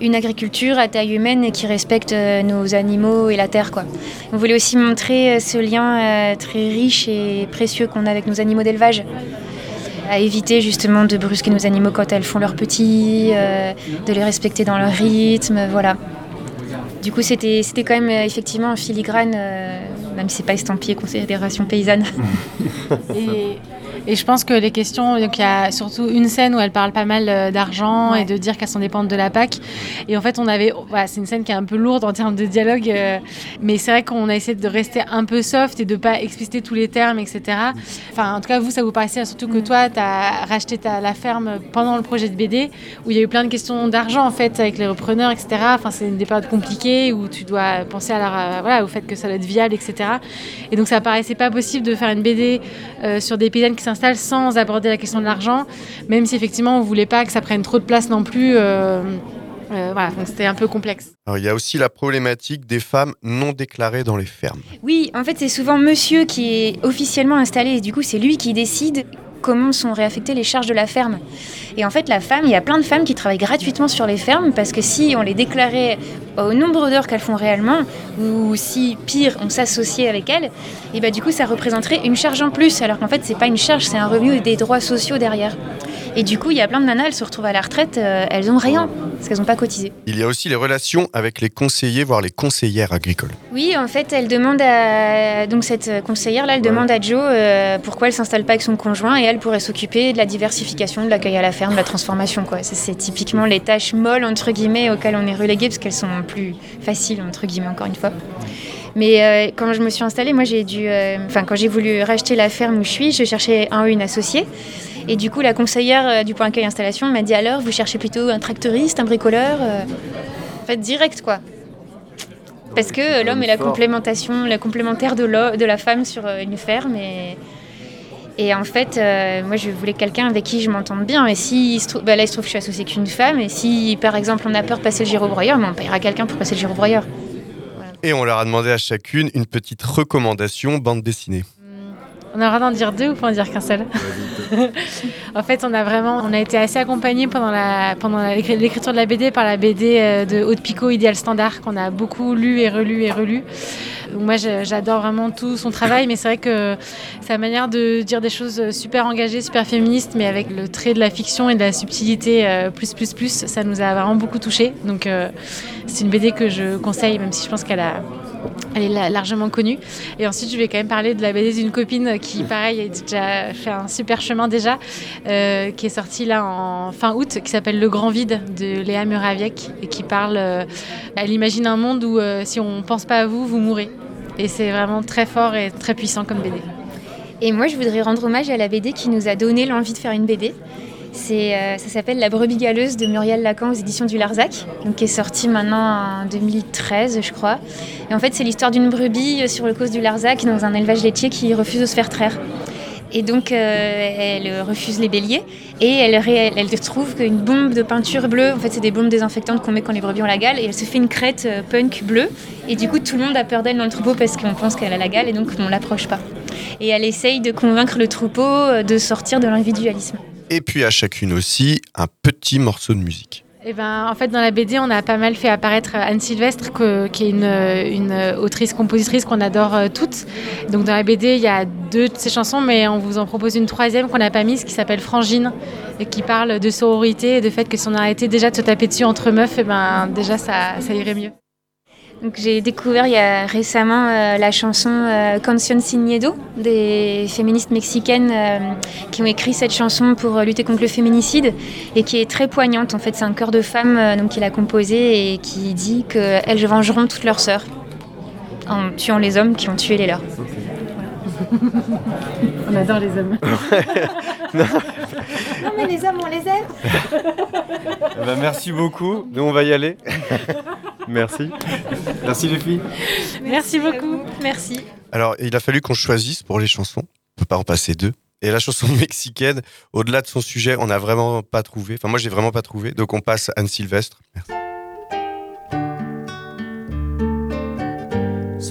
Speaker 13: une agriculture à taille humaine et qui respecte euh, nos animaux et la terre, quoi. On voulait aussi montrer euh, ce lien euh, très riche et précieux qu'on a avec nos animaux d'élevage. À éviter justement de brusquer nos animaux quand elles font leurs petits, euh, de les respecter dans leur rythme, voilà. Du coup, c'était c'était quand même euh, effectivement en filigrane euh, même si c'est pas estampillé Confédération paysanne.
Speaker 12: Et, et je pense que les questions, donc il y a surtout une scène où elle parle pas mal euh, d'argent et de dire qu'elles sont dépendantes de la PAC. Et en fait, on avait, voilà, c'est une scène qui est un peu lourde en termes de dialogue, euh, mais c'est vrai qu'on a essayé de rester un peu soft et de pas expliciter tous les termes, etc. Enfin, en tout cas, vous, ça vous paraissait surtout que toi, tu as racheté ta, la ferme pendant le projet de BD, où il y a eu plein de questions d'argent en fait avec les repreneurs, etc. Enfin, c'est des périodes compliquées où tu dois penser à leur, euh, voilà, au fait que ça doit être viable, etc. Et donc, ça paraissait pas possible de faire une BD euh, sur des paysannes qui s'installent sans aborder la question de l'argent, même si effectivement on voulait pas que ça prenne trop de place non plus. euh, euh, voilà, donc c'était un peu complexe.
Speaker 4: Alors, il y a aussi la problématique des femmes non déclarées dans les fermes.
Speaker 13: Oui, en fait, c'est souvent monsieur qui est officiellement installé et du coup, c'est lui qui décide comment sont réaffectées les charges de la ferme. Et en fait, la femme, il y a plein de femmes qui travaillent gratuitement sur les fermes parce que si on les déclarait au nombre d'heures qu'elles font réellement, ou si pire, on s'associait avec elles, et bah du coup, ça représenterait une charge en plus, alors qu'en fait, c'est pas une charge, c'est un revenu et des droits sociaux derrière. Et du coup, il y a plein de nanas, elles se retrouvent à la retraite, euh, elles ont rien parce qu'elles n'ont pas cotisé.
Speaker 4: Il y a aussi les relations avec les conseillers, voire les conseillères agricoles.
Speaker 13: Oui, en fait, elle demande à donc cette conseillère là, elle demande à Joe euh, pourquoi elle s'installe pas avec son conjoint et elle pourrait s'occuper de la diversification, de l'accueil à la ferme, de la transformation quoi. C'est typiquement les tâches molles entre guillemets auxquelles on est relégué parce qu'elles sont plus faciles entre guillemets encore une fois. Mais euh, quand je me suis installée, moi j'ai dû, euh, enfin quand j'ai voulu racheter la ferme où je suis, je cherchais un ou une associée. Et du coup, la conseillère euh, du point accueil installation m'a dit alors, vous cherchez plutôt un tracteuriste, un bricoleur En fait, direct quoi. Parce que l'homme est la complémentation, la complémentaire de, de la femme sur une ferme. Et, et en fait, euh, moi, je voulais quelqu'un avec qui je m'entende bien. Et si bah là, il se trouve que je suis associée qu'une femme. Et si, par exemple, on a peur de passer le gyrobroyeur, mais on payera quelqu'un pour passer le gyrobroyeur.
Speaker 4: Et on leur a demandé à chacune une petite recommandation bande dessinée.
Speaker 12: On a le droit d'en dire deux ou pas en dire qu'un seul? En fait, on a vraiment, on a été assez accompagnés pendant la pendant l'écriture de la BD par la BD euh, de Haute Picot, Idéal Standard, qu'on a beaucoup lu et relu et relu. Moi, j'adore vraiment tout son travail, mais c'est vrai que sa manière de dire des choses super engagées, super féministes, mais avec le trait de la fiction et de la subtilité euh, plus plus plus, ça nous a vraiment beaucoup touché. Donc euh, c'est une BD que je conseille, même si je pense qu'elle a elle est la- largement connue. Et ensuite, je vais quand même parler de la BD d'une copine qui, pareil, a déjà fait un super chemin déjà, euh, qui est sortie là en fin août, qui s'appelle Le Grand Vide de Léa Muraviec et qui parle. euh, elle imagine un monde où euh, si on pense pas à vous, vous mourrez. Et c'est vraiment très fort et très puissant comme BD.
Speaker 13: Et moi, je voudrais rendre hommage à la BD qui nous a donné l'envie de faire une BD. Euh, ça s'appelle La brebis galeuse de Muriel Lacan aux éditions du Larzac, donc qui est sortie maintenant en 2013, je crois. Et en fait, c'est l'histoire d'une brebis euh, sur le cause du Larzac dans un élevage laitier qui refuse de se faire traire. Et donc, euh, elle refuse les béliers et elle, elle trouve qu'une bombe de peinture bleue, en fait, c'est des bombes désinfectantes qu'on met quand les brebis ont la gale, et elle se fait une crête punk bleue. Et du coup, tout le monde a peur d'elle dans le troupeau parce qu'on pense qu'elle a la gale et donc on l'approche pas. Et elle essaye de convaincre le troupeau de sortir de l'individualisme.
Speaker 4: Et puis à chacune aussi un petit morceau de musique.
Speaker 12: Eh ben, en fait, dans la BD, on a pas mal fait apparaître Anne Sylvestre, qui est une, une autrice-compositrice qu'on adore euh, toutes. Donc, dans la BD, il y a deux de ses chansons, mais on vous en propose une troisième qu'on n'a pas mise, qui s'appelle Frangine, et qui parle de sororité et de fait que si on arrêtait déjà de se taper dessus entre meufs, eh ben, déjà, ça irait mieux.
Speaker 13: Donc j'ai découvert il y a récemment euh, la chanson euh, Canción sin miedo des féministes mexicaines euh, qui ont écrit cette chanson pour euh, lutter contre le féminicide et qui est très poignante. En fait, c'est un chœur de femmes euh, donc qui l'a composée et qui dit qu'elles vengeront toutes leurs sœurs en tuant les hommes qui ont tué les leurs.
Speaker 12: on adore les hommes.
Speaker 13: Non mais les hommes, on les aime
Speaker 9: ben, merci beaucoup. Nous, on va y aller. merci. Merci les filles.
Speaker 12: Merci beaucoup. Merci.
Speaker 4: Alors, il a fallu qu'on choisisse pour les chansons. On peut pas en passer deux. Et la chanson mexicaine, au-delà de son sujet, on n'a vraiment pas trouvé. Enfin, moi, j'ai vraiment pas trouvé. Donc, on passe à Anne Sylvestre. Merci.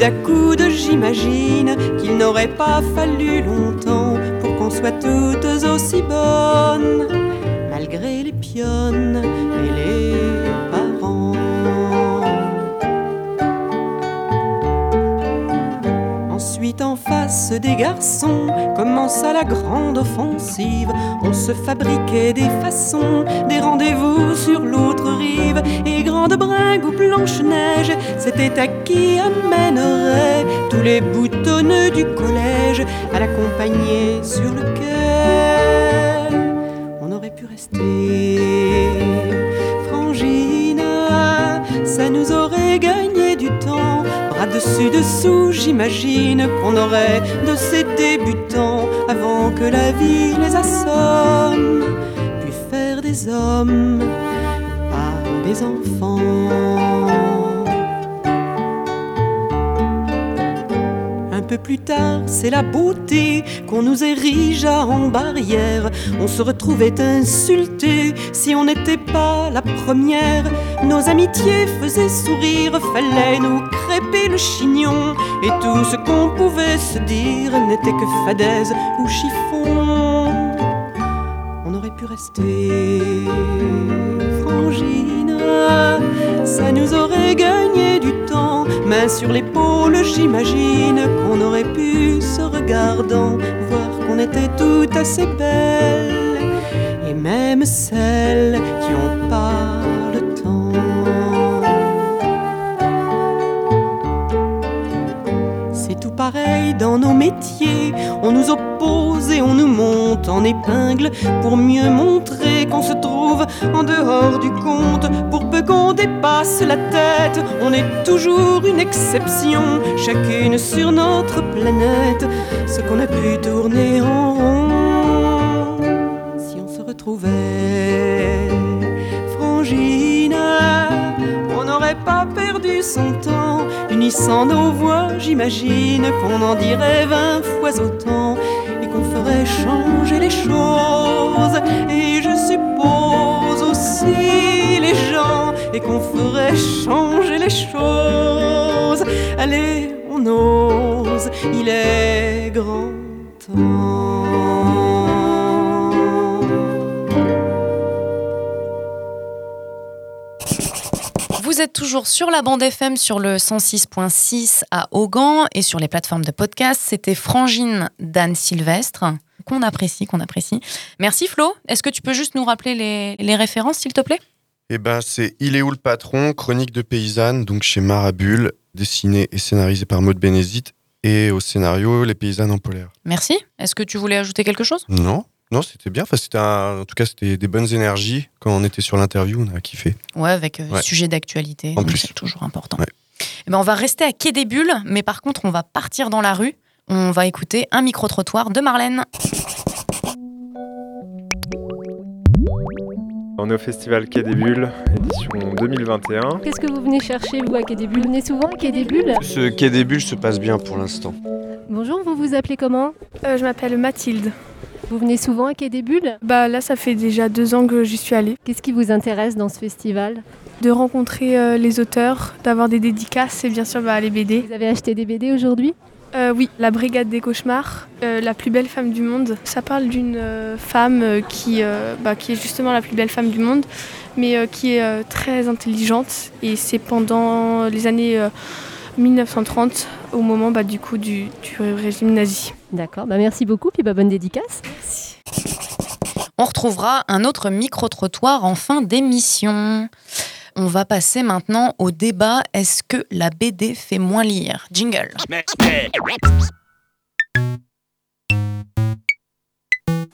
Speaker 15: coude coude, j'imagine qu'il n'aurait pas fallu longtemps pour qu'on soit toutes aussi bonnes, malgré les pionnes et les en face des garçons, commença la grande offensive. On se fabriquait des façons, des rendez-vous sur l'autre rive. Et grande bringue ou blanche-neige, c'était à qui amènerait tous les boutonneux du collège à l'accompagner sur le quai. On aurait pu rester frangine, ça nous aurait gagné. Bras dessus dessous, j'imagine qu'on aurait de ces débutants avant que la vie les assomme, puis faire des hommes à des enfants. Un peu plus tard, c'est la beauté qu'on nous érigea en barrière. On se retrouvait insulté si on n'était pas la première. Nos amitiés faisaient sourire, fallait nous crêper le chignon. Et tout ce qu'on pouvait se dire n'était que fadaise ou chiffon. On aurait pu rester frangine, ça nous aurait gagné du temps. Main sur l'épaule, j'imagine qu'on aurait pu, se regardant, voir qu'on était toutes assez belles. Et même celles qui ont pas dans nos métiers. On nous oppose et on nous monte en épingle pour mieux montrer qu'on se trouve en dehors du compte. Pour peu qu'on dépasse la tête, on est toujours une exception, chacune sur notre planète. Ce qu'on a pu tourner en rond, si on se retrouvait frangine, on n'aurait pas perdu son temps, unissant nos voix, j'imagine qu'on en dirait vingt fois autant et qu'on ferait changer les choses. Et je suppose aussi les gens et qu'on ferait changer les choses. Allez, on ose, il est grand temps.
Speaker 3: Vous êtes toujours sur la bande FM sur le 106.6 à Augan et sur les plateformes de podcast. C'était Frangine d'Anne Sylvestre, qu'on apprécie, qu'on apprécie. Merci Flo. Est-ce que tu peux juste nous rappeler les, les références, s'il te plaît?
Speaker 4: Eh ben, c'est Il est où le patron Chronique de paysanne, donc chez Marabule, dessiné et scénarisé par Maud Bénézite. Et au scénario, Les paysannes en polaire.
Speaker 3: Merci. Est-ce que tu voulais ajouter quelque chose?
Speaker 4: Non, non, c'était bien. Enfin, c'était un- en tout cas, c'était des bonnes énergies. Quand on était sur l'interview, on a kiffé.
Speaker 3: Ouais, avec euh,
Speaker 4: Ouais.
Speaker 3: sujet d'actualité.
Speaker 4: En
Speaker 3: donc
Speaker 4: plus.
Speaker 3: C'est toujours important. Eh ben, on va rester à Quai des Bulles, mais par contre, on va partir dans la rue. On va écouter un micro-trottoir de Marlène.
Speaker 9: On est au festival Quai des Bulles, édition 2021.
Speaker 14: Qu'est-ce que vous venez chercher, vous, à Quai des Bulles? Vous venez souvent à Quai des Bulles?
Speaker 16: Ce quai des bulles se passe bien pour l'instant.
Speaker 14: Bonjour, vous vous appelez comment?
Speaker 17: Je m'appelle Mathilde.
Speaker 14: Vous venez souvent à Quai des Bulles?
Speaker 17: Bah là, ça fait déjà deux ans que j'y suis allée.
Speaker 14: Qu'est-ce qui vous intéresse dans ce festival?
Speaker 17: De rencontrer euh, les auteurs, d'avoir des dédicaces et bien sûr bah, les BD.
Speaker 14: Vous avez acheté des BD aujourd'hui?
Speaker 17: Euh, Oui, La Brigade des Cauchemars, euh, La plus belle femme du monde. Ça parle d'une euh, femme qui, bah, qui est justement la plus belle femme du monde, mais qui est très intelligente. Et c'est pendant les années euh, 1930, au moment bah, du coup du, du régime nazi.
Speaker 14: D'accord, bah merci beaucoup, puis bah, bonne dédicace.
Speaker 3: On retrouvera un autre micro-trottoir en fin d'émission. On va passer maintenant au débat est-ce que la BD fait moins lire? Jingle.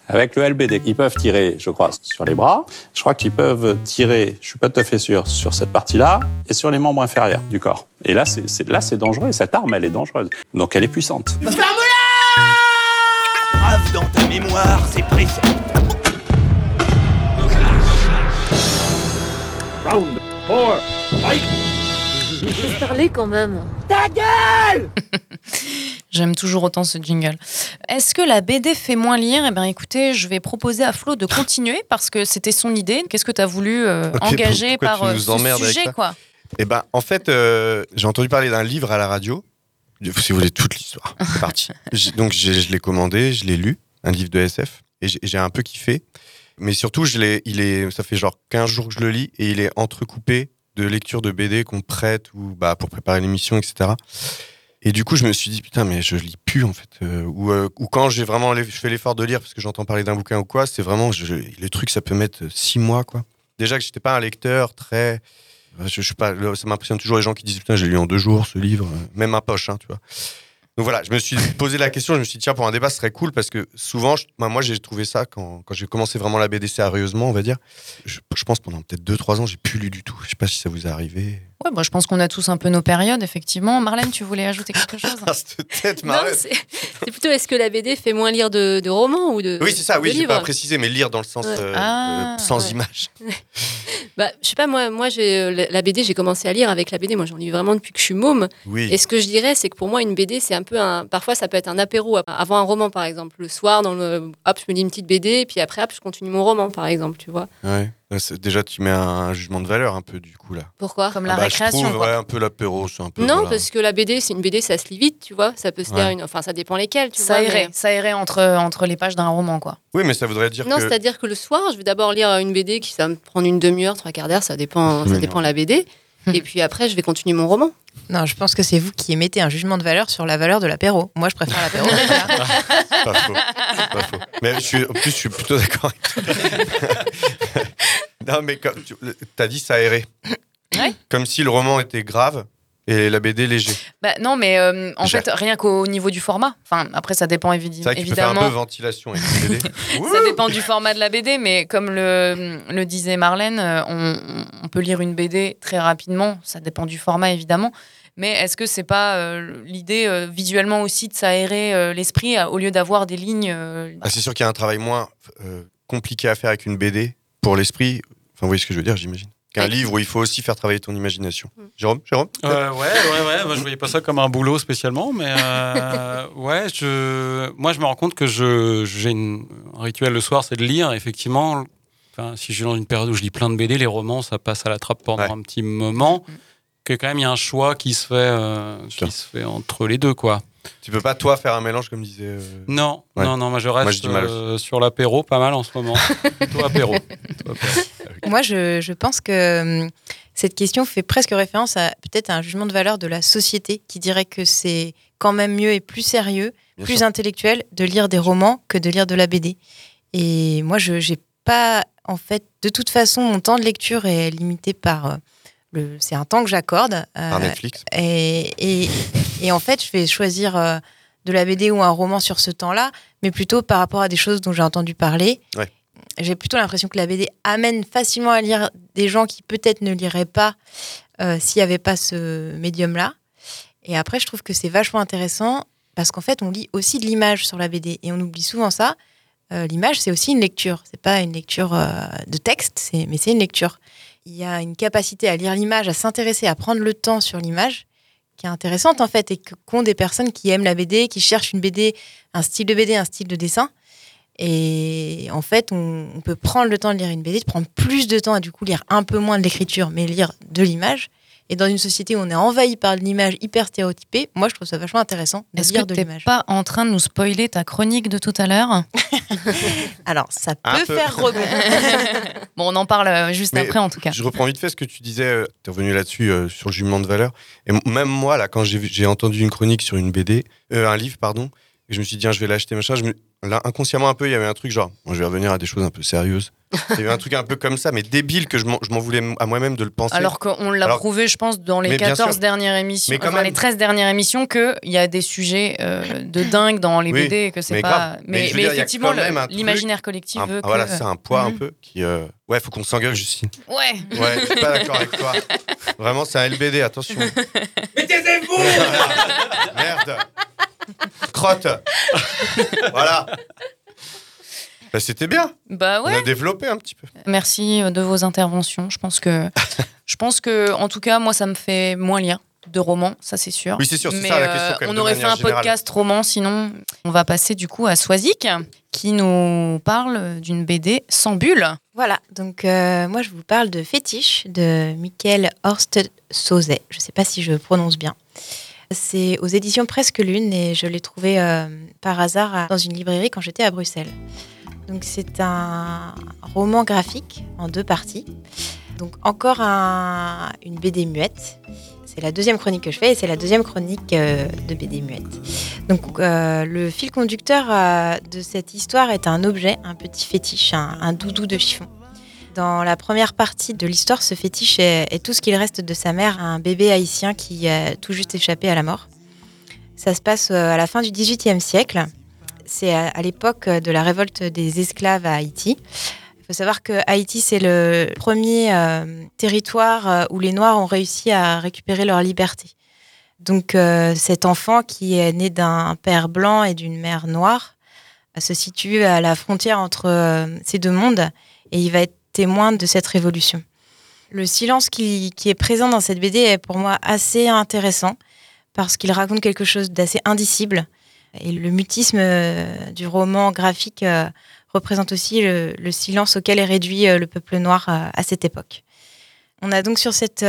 Speaker 18: Avec le LBD, ils peuvent tirer, je crois, sur les bras. Je crois qu'ils peuvent tirer, je suis pas tout à fait sûr, sur cette partie-là et sur les membres inférieurs du corps. Et là, c'est c'est- là, c'est dangereux. Cette arme, elle est dangereuse. Donc, elle est puissante.
Speaker 19: Mémoire, c'est précis.
Speaker 20: Round four, fight
Speaker 14: Laisse parler quand même.
Speaker 19: Ta gueule
Speaker 3: J'aime toujours autant ce jingle. Est-ce que la BD fait moins lire? Eh bien, écoutez, je vais proposer à Flo de continuer parce que c'était son idée. Qu'est-ce que tu as voulu euh, engager par
Speaker 4: tu
Speaker 3: euh,
Speaker 4: nous
Speaker 3: ce sujet, quoi?
Speaker 4: Eh ben, en fait, euh, j'ai entendu parler d'un livre à la radio Si vous voulez toute l'histoire, c'est parti. Donc je l'ai commandé, je l'ai lu, un livre de SF, et j'ai- un peu kiffé. Mais surtout, il est, ça fait genre 15 jours que je le lis, et il est entrecoupé de lectures de BD qu'on prête ou bah, pour préparer l'émission, etc. Et du coup, je me suis dit, putain, mais je lis plus, en fait. Euh, ou, euh, ou quand j'ai vraiment je fais l'effort de lire parce que j'entends parler d'un bouquin ou quoi, c'est vraiment, je, le truc, ça peut mettre six mois, quoi. Déjà que j'étais pas un lecteur très. Je, pas, ça m'impressionne toujours les gens qui disent, putain, j'ai lu en deux jours ce livre, euh, même ma poche, hein, tu vois. Donc voilà, je me suis posé la question, je me suis dit, tiens, pour un débat, ce serait cool parce que souvent, bah, moi, j'ai trouvé ça quand, quand j'ai commencé vraiment la BD sérieusement, on va dire. Je, je pense pendant peut-être 2-3 ans, j'ai plus lu du tout. Je sais pas si ça vous est arrivé.
Speaker 3: Ouais, bah, je pense qu'on a tous un peu nos périodes, effectivement. Marlène, tu voulais ajouter quelque chose
Speaker 4: Cette tête,
Speaker 5: Non, c'est c'est plutôt est-ce que la BD fait moins lire de, de romans ou de
Speaker 4: Oui, c'est ça, oui, j'ai
Speaker 5: livres
Speaker 4: pas précisé, mais lire dans le sens
Speaker 5: Ouais.
Speaker 4: euh,
Speaker 5: Ah,
Speaker 4: euh, sans
Speaker 5: ouais.
Speaker 4: image.
Speaker 5: Bah, je sais pas, moi, moi j'ai euh, la la BD, j'ai commencé à lire avec la BD. Moi, j'en lis vraiment depuis que je suis môme.
Speaker 4: Oui.
Speaker 5: Et ce que je dirais, c'est que pour moi, une BD, c'est un peu un. Parfois, ça peut être un apéro avant un roman, par exemple. Le soir, dans le. Hop, je me lis une petite BD, puis après, hop, je continue mon roman, par exemple, tu vois.
Speaker 4: Ouais. Déjà, tu mets un, un jugement de valeur un peu, du coup, là.
Speaker 5: Pourquoi?
Speaker 3: Comme
Speaker 4: Ah bah, je trouve, ouais, un peu l'apéro, c'est un peu.
Speaker 5: Non,
Speaker 4: voilà.
Speaker 5: parce que la BD, c'est une BD, ça se lit vite, tu vois. Ça peut se lire
Speaker 4: Ouais.
Speaker 5: une. Enfin, ça dépend lesquelles, tu
Speaker 3: Ça
Speaker 5: vois.
Speaker 3: irait,
Speaker 5: mais-
Speaker 3: ça irait entre, entre les pages d'un roman, quoi.
Speaker 4: Oui, mais ça voudrait dire
Speaker 5: Non,
Speaker 4: que.
Speaker 5: c'est-à-dire que le soir, je vais d'abord lire une BD qui ça va me prendre une demi-heure, trois quarts d'heure, ça dépend, ça dépend la BD. Et puis après, je vais continuer mon roman.
Speaker 6: Non, je pense que c'est vous qui émettez un jugement de valeur sur la valeur de l'apéro. Moi, je préfère l'apéro.
Speaker 4: Pas faux. Pas faux. Mais je suis, en plus, je suis plutôt d'accord avec toi. non, mais comme tu as dit, ça aérait. Comme si le roman était grave et la BD léger.
Speaker 3: Bah, non, mais euh, en fait, rien qu'au niveau du format. Enfin, après, ça dépend évi-
Speaker 4: C'est vrai peux faire un
Speaker 3: évidemment.
Speaker 4: peu ventilation avec BD.
Speaker 3: Ça dépend du format de la BD, mais comme le, le disait Marlène, euh, on, on peut lire une BD très rapidement. Ça dépend du format, évidemment. Mais est-ce que c'est pas euh, l'idée euh, visuellement aussi de s'aérer l'esprit au lieu d'avoir des lignes
Speaker 4: Ah, c'est sûr qu'il y a un travail moins compliqué à faire avec une BD pour l'esprit. Enfin, vous voyez ce que je veux dire, j'imagine. Qu'un livre où il faut aussi faire travailler ton imagination. Jérôme, Jérôme
Speaker 10: Euh, ouais, ouais, ouais. Moi, je voyais pas ça comme un boulot spécialement, mais euh, ouais, je, moi, je me rends compte que je, j'ai une- un rituel le soir, c'est de lire. Effectivement, enfin, si je suis dans une période où je lis plein de BD, les romans, ça passe à la trappe pendant un petit moment. Que quand même, il y a un choix qui se fait, euh, qui se fait entre les deux, quoi.
Speaker 4: Tu peux pas, toi, faire un mélange comme disait. euh,
Speaker 10: Non,
Speaker 4: Ouais.
Speaker 10: non, non, moi je reste
Speaker 4: Moi,
Speaker 10: euh, sur l'apéro pas mal en ce moment. Plutôt apéro. Plutôt apéro.
Speaker 6: Moi, je, je pense que hum, cette question fait presque référence à peut-être à un jugement de valeur de la société qui dirait que c'est quand même mieux et plus sérieux,
Speaker 21: Bien
Speaker 6: plus
Speaker 21: sûr.
Speaker 6: intellectuel de lire des romans que de lire de la BD. Et moi, je j'ai pas, en fait, de toute façon, mon temps de lecture est limité par. euh, le- C'est un temps que j'accorde. euh,
Speaker 4: Par Netflix.
Speaker 6: Et, et, et en fait, je vais choisir euh, de la BD ou un roman sur ce temps-là, mais plutôt par rapport à des choses dont j'ai entendu parler
Speaker 4: Ouais.
Speaker 6: j'ai plutôt l'impression que la BD amène facilement à lire des gens qui peut-être ne liraient pas euh, s'il n'y avait pas ce médium-là. Et après, je trouve que c'est vachement intéressant parce qu'en fait, on lit aussi de l'image sur la BD et on oublie souvent ça. Euh, l'image, c'est aussi une lecture. C'est pas une lecture euh, de texte, mais c'est une lecture. Il y a une capacité à lire l'image, à s'intéresser, à prendre le temps sur l'image qui est intéressante en fait et qu'ont des personnes qui aiment la BD, qui cherchent une BD, un style de BD, un style de dessin. Et en fait, on, on peut prendre le temps de lire une BD, de prendre plus de temps à du coup lire un peu moins de l'écriture, mais lire de l'image. Et dans une société où on est envahi par l'image hyper stéréotypée, moi je trouve ça vachement intéressant de
Speaker 3: Est-ce
Speaker 6: lire
Speaker 3: que
Speaker 6: de l'image.
Speaker 3: pas en train de nous spoiler ta chronique de tout à l'heure
Speaker 6: Alors, ça peut
Speaker 4: peu.
Speaker 6: faire rebond.
Speaker 3: Bon, on en parle euh, juste
Speaker 4: Mais
Speaker 3: après, en tout cas.
Speaker 4: Je reprends vite fait ce que tu disais, tu es revenu là-dessus euh, sur le jugement de valeur. Et m- même moi, là, quand j'ai entendu une chronique sur une BD, euh, un livre, pardon, et je me suis dit, je vais l'acheter, machin. Je me- Là, inconsciemment un peu, il y avait un truc genre, bon, je vais revenir à des choses un peu sérieuses. Il y avait un truc un peu comme ça, mais débile que je m'en je m'en voulais à moi-même de le penser.
Speaker 3: Alors qu'on l'a prouvé, je pense, dans les
Speaker 4: Mais bien
Speaker 3: 14
Speaker 4: sûr.
Speaker 3: dernières émissions,
Speaker 4: Mais quand
Speaker 3: enfin
Speaker 4: même.
Speaker 3: les 13 dernières émissions, qu'il y a des sujets euh, de dingue dans les
Speaker 4: Oui,
Speaker 3: BD et que c'est
Speaker 4: mais
Speaker 3: pas.
Speaker 4: grave.
Speaker 3: Mais,
Speaker 4: dire,
Speaker 3: effectivement, l'imaginaire collectif
Speaker 4: un-
Speaker 3: veut
Speaker 4: ah, Voilà,
Speaker 3: que.
Speaker 4: c'est un poids un
Speaker 3: Mhm.
Speaker 4: peu qui. euh, Ouais, faut qu'on s'engueule, Justine.
Speaker 3: Ouais.
Speaker 4: Ouais, je suis pas d'accord avec toi. Vraiment, c'est un LBD, attention.
Speaker 19: Mais taisez-vous
Speaker 4: Merde Crotte Voilà Bah, C'était bien.
Speaker 3: Bah ouais.
Speaker 4: On a développé un petit peu.
Speaker 3: Merci euh, de vos interventions. Je pense que, je pense que, en tout cas, moi, ça me fait moins lire de romans, ça c'est sûr.
Speaker 4: Oui, c'est sûr, c'est
Speaker 3: Mais,
Speaker 4: ça la
Speaker 3: euh,
Speaker 4: question, quand même,
Speaker 3: on
Speaker 4: de
Speaker 3: aurait fait
Speaker 4: manière
Speaker 3: un
Speaker 4: générale.
Speaker 3: podcast roman, sinon on va passer du coup à Swazik, qui nous parle d'une BD sans bulle.
Speaker 6: Voilà, donc euh, moi je vous parle de Fétiche de Michael Horst Sauzet. Je ne sais pas si je prononce bien. C'est aux éditions Presque Lune et je l'ai trouvé euh, par hasard dans une librairie quand j'étais à Bruxelles. Donc c'est un roman graphique en deux parties. Donc encore un- une BD muette. C'est la deuxième chronique que je fais et c'est la deuxième chronique euh, de BD muette. Donc euh, le fil conducteur de cette histoire est un objet, un petit fétiche, un, un doudou de chiffon. Dans la première partie de l'histoire, ce fétiche est, tout ce qu'il reste de sa mère, un bébé haïtien qui a tout juste échappé à la mort. Ça se passe euh, à la fin du XVIIIe siècle. C'est à, l'époque de la révolte des esclaves à Haïti. Il faut savoir que Haïti, c'est le premier euh, territoire euh, où les Noirs ont réussi à récupérer leur liberté. Donc cet enfant qui est né d'un père blanc et d'une mère noire se situe à la frontière entre ces deux mondes et il va être témoin de cette révolution. Le silence qui, est présent dans cette BD est pour moi assez intéressant parce qu'il raconte quelque chose d'assez indicible. Et le mutisme euh, du roman graphique euh, représente aussi le, le silence auquel est réduit euh, le peuple noir à cette époque. On a donc sur cette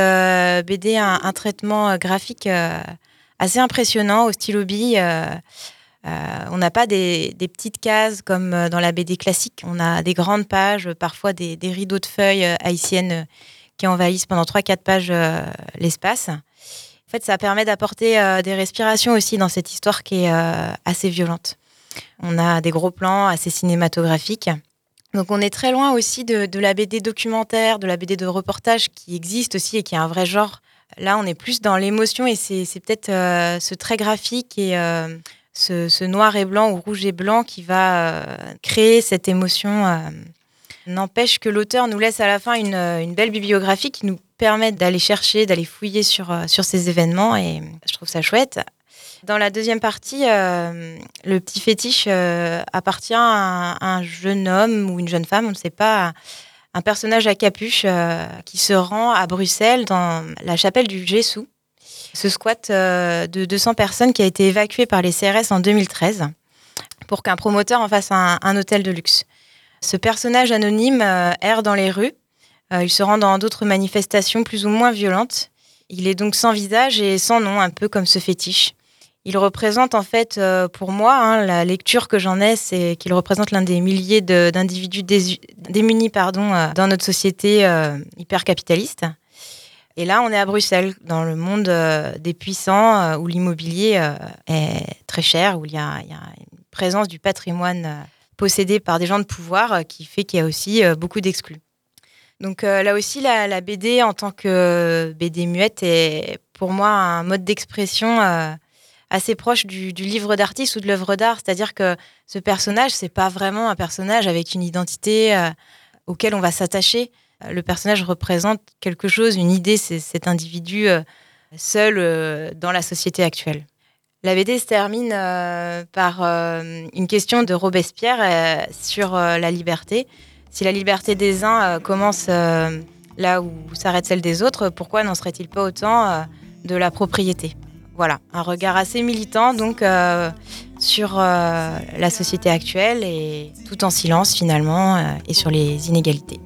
Speaker 6: BD un, traitement graphique assez impressionnant au stylo bille. Euh, on n'a pas des, petites cases comme euh, dans la BD classique. On a des grandes pages, parfois des, rideaux de feuilles euh, haïtiennes qui envahissent pendant 3-4 pages l'espace. En fait, ça permet d'apporter des respirations aussi dans cette histoire qui est assez violente. On a des gros plans assez cinématographiques. Donc on est très loin aussi de, la BD documentaire, de la BD de reportage qui existe aussi et qui est un vrai genre. Là, on est plus dans l'émotion et c'est peut-être ce trait graphique et ce, noir et blanc ou rouge et blanc qui va euh, créer cette émotion. euh. N'empêche que l'auteur nous laisse à la fin une, euh, une belle bibliographie qui nous permet d'aller chercher, d'aller fouiller sur, ces événements et je trouve ça chouette. Dans la deuxième partie, le petit fétiche appartient à un, un jeune homme ou une jeune femme, on ne sait pas, un personnage à capuche qui se rend à Bruxelles dans la chapelle du Jessou. Ce squat euh, de 200 personnes qui a été évacué par les CRS en 2013 pour qu'un promoteur en fasse un, hôtel de luxe. Ce personnage anonyme euh, erre dans les rues. Euh, il se rend dans d'autres manifestations plus ou moins violentes. Il est donc sans visage et sans nom, un peu comme ce fétiche. Il représente en fait, pour moi, hein, la lecture que j'en ai, c'est qu'il représente l'un des milliers d'individus démunis pardon, dans notre société hyper capitaliste. Et là, on est à Bruxelles, dans le monde euh, des puissants, euh, où l'immobilier euh, est très cher, où il y a, une présence du patrimoine possédé par des gens de pouvoir, qui fait qu'il y a aussi beaucoup d'exclus. Donc là aussi, la, BD en tant que BD muette est pour moi un mode d'expression assez proche du, du livre d'artiste ou de l'œuvre d'art. C'est-à-dire que ce personnage, c'est pas vraiment un personnage avec une identité auquel on va s'attacher. Euh, Le personnage représente quelque chose, une idée, c'est cet individu euh, seul euh, dans la société actuelle. La BD se termine par une question de Robespierre sur la liberté. Si la liberté des uns commence là où s'arrête celle des autres, pourquoi n'en serait-il pas autant de la propriété? Voilà, un regard assez militant donc sur la société actuelle et tout en silence finalement et sur les inégalités.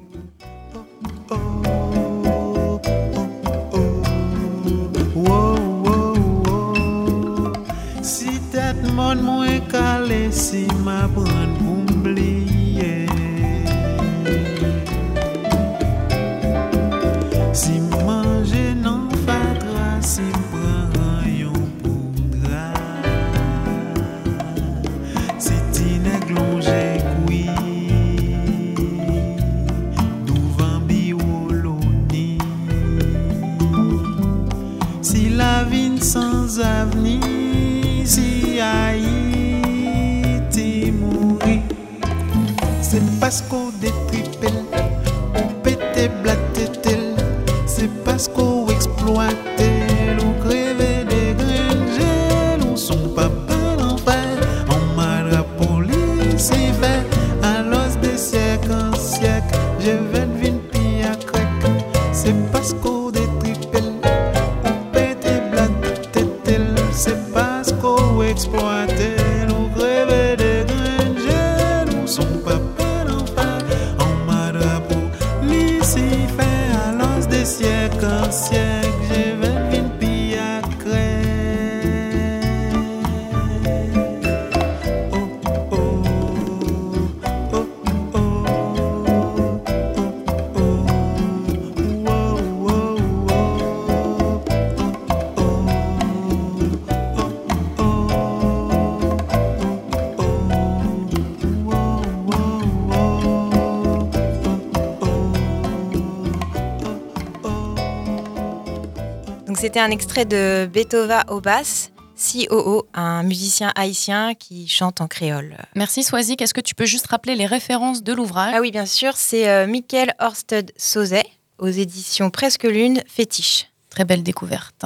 Speaker 6: C'était un extrait de Beethoven au basse, COO, un musicien haïtien qui chante en créole.
Speaker 3: Merci Swazik. Est-ce que tu peux juste rappeler les références de l'ouvrage?
Speaker 6: Ah oui, bien sûr, c'est euh, Michael Horsted Sauzet aux éditions Presque Lune, Fétiche.
Speaker 3: Très belle découverte.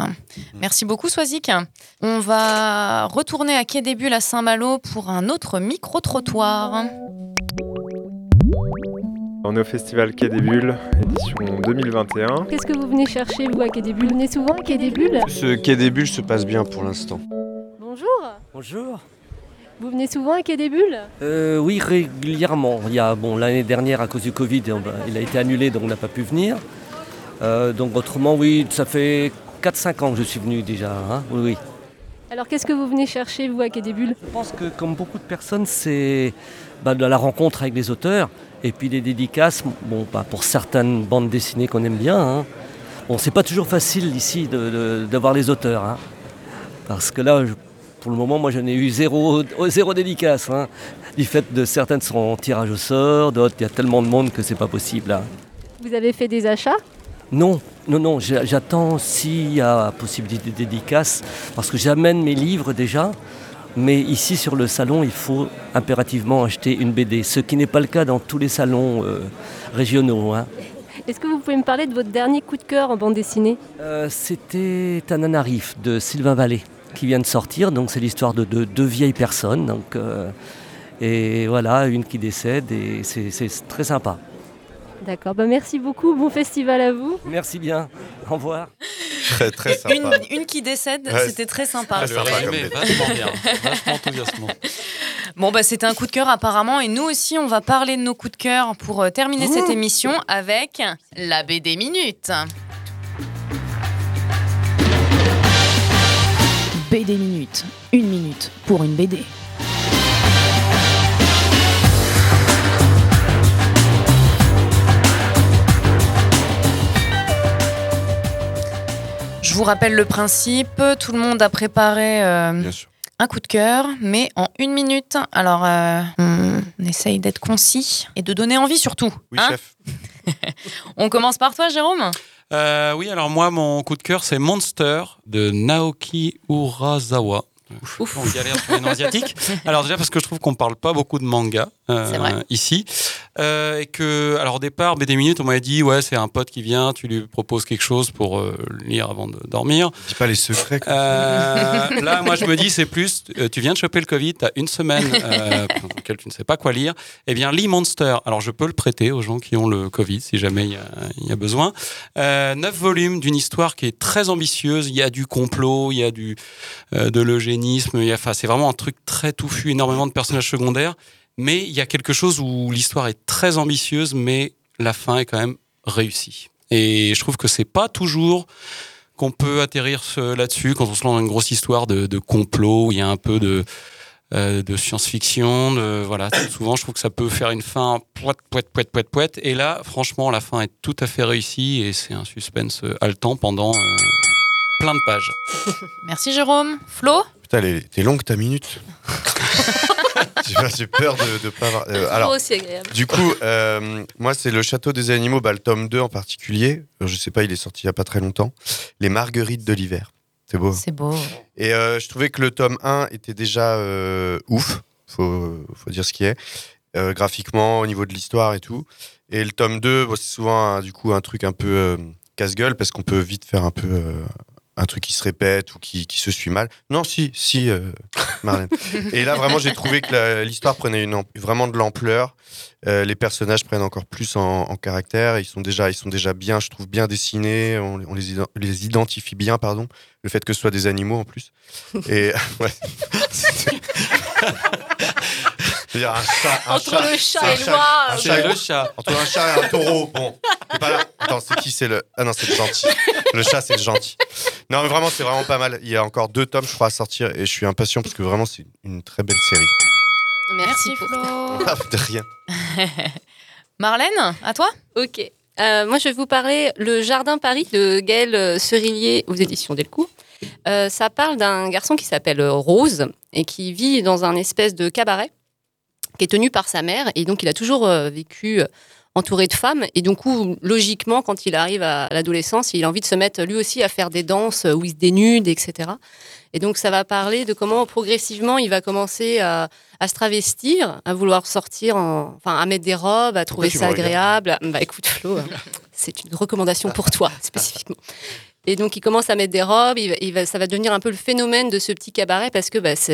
Speaker 3: Merci beaucoup, Swazik. On va retourner à Quai des Bulles à Saint-Malo pour un autre micro-trottoir.
Speaker 9: On est au festival Quai des Bulles, édition 2021.
Speaker 14: Qu'est-ce que vous venez chercher, vous, à Quai des Bulles? Vous venez souvent à Quai des Bulles?
Speaker 16: Ce quai des bulles se passe bien pour l'instant.
Speaker 14: Bonjour
Speaker 22: Bonjour.
Speaker 14: Vous venez souvent à Quai des Bulles?
Speaker 22: Euh, oui, régulièrement. Il y a, bon, l'année dernière, à cause du Covid, on va- il a été annulé, donc on n'a pas pu venir. Euh, donc autrement, oui, ça fait 4-5 ans que je suis venu déjà. hein. Oui, oui.
Speaker 14: Alors qu'est-ce que vous venez chercher, vous, à Quai des Bulles?
Speaker 22: Je pense que comme beaucoup de personnes, c'est bah, de la rencontre avec les auteurs et puis des dédicaces. Bon, bah, pour certaines bandes dessinées qu'on aime bien. Hein. Bon, c'est pas toujours facile ici d'avoir les auteurs. hein. Parce que là, je- pour le moment, moi, j'en ai eu zéro, zéro dédicace. hein. Du fait de certaines sont en tirage au sort, d'autres, il y a tellement de monde que c'est pas possible. hein.
Speaker 14: Vous avez fait des achats?
Speaker 22: Non, non, non, j'a- j'attends s'il y a possibilité de dédicace, parce que j'amène mes livres déjà, mais ici sur le salon, il faut impérativement acheter une BD, ce qui n'est pas le cas dans tous les salons euh, régionaux. hein.
Speaker 14: Est-ce que vous pouvez me parler de votre dernier coup de cœur en bande dessinée?
Speaker 22: Euh, C'était Tananarif de Sylvain Vallée qui vient de sortir, donc c'est l'histoire de deux vieilles personnes, donc, euh, et voilà, une qui décède, et c'est très sympa.
Speaker 14: D'accord, bah merci beaucoup, bon festival à vous.
Speaker 22: Merci bien, au revoir.
Speaker 4: Très très sympa.
Speaker 3: Une, une qui décède,
Speaker 4: Ouais,
Speaker 3: c'était très sympa.
Speaker 4: très sympa comme
Speaker 10: Mais
Speaker 4: BD.
Speaker 10: vachement bien, vachement enthousiasmant.
Speaker 3: Bon, bah, c'était un coup de cœur apparemment. Et nous aussi, on va parler de nos coups de cœur pour euh, terminer cette émission avec la BD Minute. BD Minute. Une minute pour une BD. Vous rappelle le principe. Tout le monde a préparé euh, un coup de cœur, mais en une minute. Alors, euh, on essaye d'être concis et de donner envie surtout.
Speaker 4: Oui,
Speaker 3: hein
Speaker 4: chef.
Speaker 3: on commence par toi, Jérôme
Speaker 10: Euh, oui, alors moi, mon coup de cœur, c'est Monster de Naoki Urasawa. Ouf. On galère sur les noms asiatiques. Alors déjà parce que je trouve qu'on parle pas beaucoup de manga euh,
Speaker 3: C'est vrai.
Speaker 10: ici. Euh, et que, alors au départ, BD Minutes, on m'avait dit, ouais, c'est un pote qui vient, tu lui proposes quelque chose pour euh, lire avant de dormir.
Speaker 4: Dis pas les secrets.
Speaker 10: Euh, là, moi, je me dis, c'est plus, tu viens de choper le Covid, tu as une semaine euh, pendant laquelle tu ne sais pas quoi lire. Eh bien, lis Monster. Alors, je peux le prêter aux gens qui ont le Covid, si jamais il y a, il y a besoin. Neuf volumes d'une histoire qui est très ambitieuse. Il y a du complot, il y a du, euh, de l'eugénisme. A- Enfin, c'est vraiment un truc très touffu, énormément de personnages secondaires. Mais il y a quelque chose où l'histoire est très ambitieuse, mais la fin est quand même réussie. Et je trouve que c'est pas toujours qu'on peut atterrir là-dessus quand on se lance dans une grosse histoire de, complot où il y a un peu de, euh, science-fiction. Voilà, souvent je trouve que ça peut faire une fin poète, poète, poète, poète, poète. Et là, franchement, la fin est tout à fait réussie et c'est un suspense haletant pendant euh, plein de pages.
Speaker 3: Merci, Jérôme. Flo?
Speaker 4: Putain, elle est- t'es longue ta minute. J'ai peur de, de pas avoir. euh, alors,
Speaker 5: aussi agréable.
Speaker 4: du coup, euh, moi, c'est le Château des Animaux, bah, le tome 2 en particulier. Euh, Je sais pas, il est sorti il y a pas très longtemps. Les Marguerites de l'hiver. C'est beau.
Speaker 3: C'est beau.
Speaker 4: Et euh, je trouvais que le tome 1 était déjà euh, ouf, faut, faut dire ce qui est, euh, graphiquement, au niveau de l'histoire et tout. Et le tome 2, bon, c'est souvent un- du coup un truc un peu euh, casse-gueule parce qu'on peut vite faire un peu euh, un truc qui se répète ou qui, qui se suit mal. Non, si, si, euh, Marlène. et là, vraiment, j'ai trouvé que l'histoire prenait une, vraiment de l'ampleur. Euh, les personnages prennent encore plus en, en caractère. Ils sont déjà, ils sont déjà bien, je trouve, bien dessinés. On, on les, les identifie bien, pardon. Le fait que ce soit des animaux en plus. Et ouais. C'est-à-dire un chat, un
Speaker 5: Entre
Speaker 4: chat,
Speaker 5: le chat et le noir.
Speaker 4: un chat et-
Speaker 5: le chat.
Speaker 4: Entre un chat et un taureau. Bon, c'est pas là. Attends, c'est qui C'est le. Ah non, c'est le gentil. Le chat, c'est le gentil. Non, mais vraiment, c'est vraiment pas mal. Il y a encore deux tomes, je crois, à sortir, et je suis impatient parce que vraiment, c'est une très belle série.
Speaker 5: Merci,
Speaker 3: Flo.
Speaker 4: Ah, de rien.
Speaker 3: Marlène, à toi
Speaker 5: Ok. Euh, moi, je vais vous parler Le Jardin Paris de Gaël euh, Cerillier aux éditions Delcourt. Euh, ça parle d'un garçon qui s'appelle euh, Rose et qui vit dans un espèce de cabaret qui est tenu par sa mère. Et donc, il a toujours euh, vécu entouré de femmes. Et coup, logiquement, quand il arrive à l'adolescence, il a envie de se mettre lui aussi à faire des danses où il se dénude, etc. Et donc, ça va parler de comment progressivement il va commencer à, à se travestir, à vouloir sortir, en, enfin, à mettre des robes, à trouver ça agréable. Bah écoute, Flo, euh, c'est une recommandation pour toi spécifiquement. Et donc, il commence à mettre des robes, il va- il va- ça va devenir un peu le phénomène de ce petit cabaret parce que bah, ça,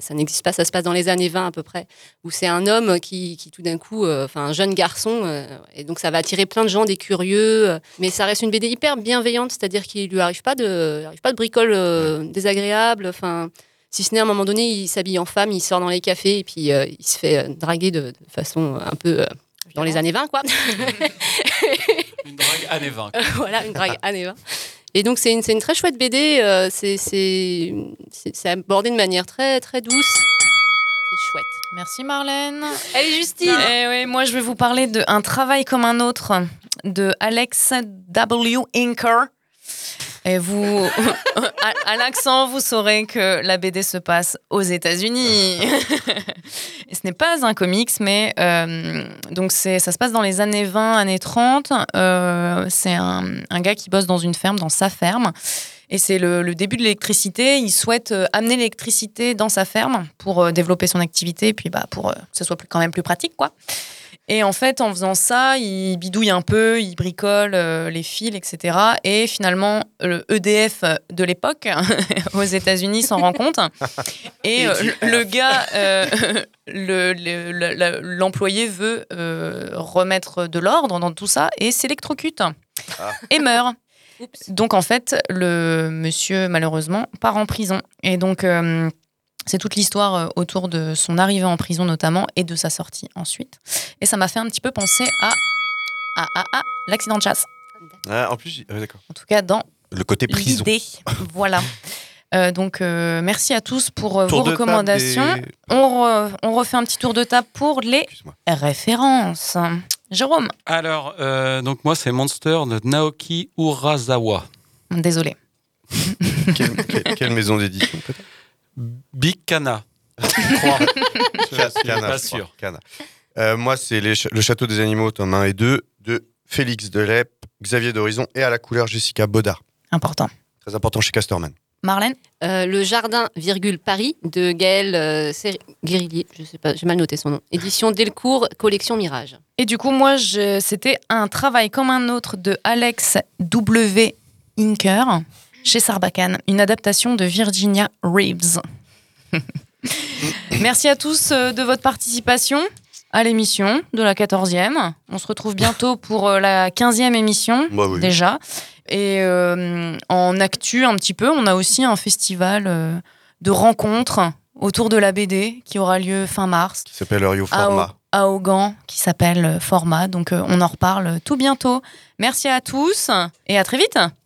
Speaker 5: ça n'existe pas, ça se passe dans les années 20 à peu près, où c'est un homme qui, qui tout d'un coup, euh, enfin un jeune garçon, euh, et donc ça va attirer plein de gens, des curieux, euh, mais ça reste une BD hyper bienveillante, c'est-à-dire qu'il lui arrive pas de, arrive pas de bricoles euh, désagréables, enfin. Si ce n'est à un moment donné, il s'habille en femme, il sort dans les cafés et puis euh, il se fait euh, draguer de, de façon un peu euh, dans les années 20, quoi.
Speaker 10: Une drague années 20.
Speaker 5: voilà, une drague années 20. Et donc, c'est une, c'est une très chouette BD. euh, c'est- c'est c'est- c'est abordé de manière très, très douce. C'est chouette.
Speaker 3: Merci Marlène.
Speaker 5: Allez, Justine.
Speaker 3: Eh moi je vais vous parler de Un travail comme un autre de Alex W. Inker. Et vous, à, à l'accent, vous saurez que la BD se passe aux États-Unis. Et ce n'est pas un comics, mais euh, donc c'est, ça se passe dans les années 20, années 30. Euh, c'est un, un gars qui bosse dans une ferme, dans sa ferme. Et c'est le, le début de l'électricité. Il souhaite euh, amener l'électricité dans sa ferme pour euh, développer son activité, puis bah, pour que ce soit plus, quand même plus pratique, quoi. Et en fait, en faisant ça, il bidouille un peu, il bricole euh, les fils, etc. Et finalement, le EDF de l'époque, aux États-Unis, s'en rend compte. Et euh, le, gars, euh, le- le- le- le- l'employé veut remettre de l'ordre dans tout ça et s'électrocute et meurt. Donc en fait, le monsieur, malheureusement, part en prison. Et donc, c'est toute l'histoire euh, autour de son arrivée en prison notamment et de sa sortie ensuite. Et ça m'a fait un petit peu penser à, à, à, à l'accident de chasse.
Speaker 4: Ah, en plus, ouais, d'accord.
Speaker 3: En tout cas, dans
Speaker 4: Le côté prison.
Speaker 3: voilà. Euh, donc, euh, merci à tous pour euh,
Speaker 4: Tour
Speaker 3: vos recommandations.
Speaker 4: des-
Speaker 3: On, re- on refait un petit tour de table pour les références. Jérôme,
Speaker 10: Alors, euh, donc moi, c'est Monster de Naoki Urasawa.
Speaker 3: désolé.
Speaker 4: quelle, quelle- quelle maison d'édition peut-être?
Speaker 10: Big Cana.
Speaker 4: Ca-
Speaker 10: suis
Speaker 4: Cana,
Speaker 10: pas
Speaker 4: je crois.
Speaker 10: sûr.
Speaker 4: Cana. Euh, moi, c'est ch- Le Château des Animaux, tome 1 et 2, de Félix Delep, Xavier d'Horizon et à la couleur Jessica Baudard.
Speaker 3: Important.
Speaker 4: Très important chez Casterman.
Speaker 3: Marlène?
Speaker 5: Euh, le Jardin, virgule, Paris, de Gaël euh, Guérillier, je sais pas, j'ai mal noté son nom. Édition Delcourt, collection Mirage.
Speaker 3: Et du coup, moi, je- c'était un travail comme un autre de Alex W. Inker chez Sarbacane, une adaptation de Virginia Reeves. Merci à tous euh, de votre participation à l'émission de la 14e. On se retrouve bientôt pour euh, la 15e émission
Speaker 4: Bah oui.
Speaker 3: déjà. Et euh, en actu un petit peu, on a aussi un festival de rencontres autour de la BD qui aura lieu fin mars
Speaker 4: Qui s'appelle Rio
Speaker 3: à,
Speaker 4: Format.
Speaker 3: À Augan qui s'appelle Format. Donc on en reparle tout bientôt. Merci à tous et à très vite.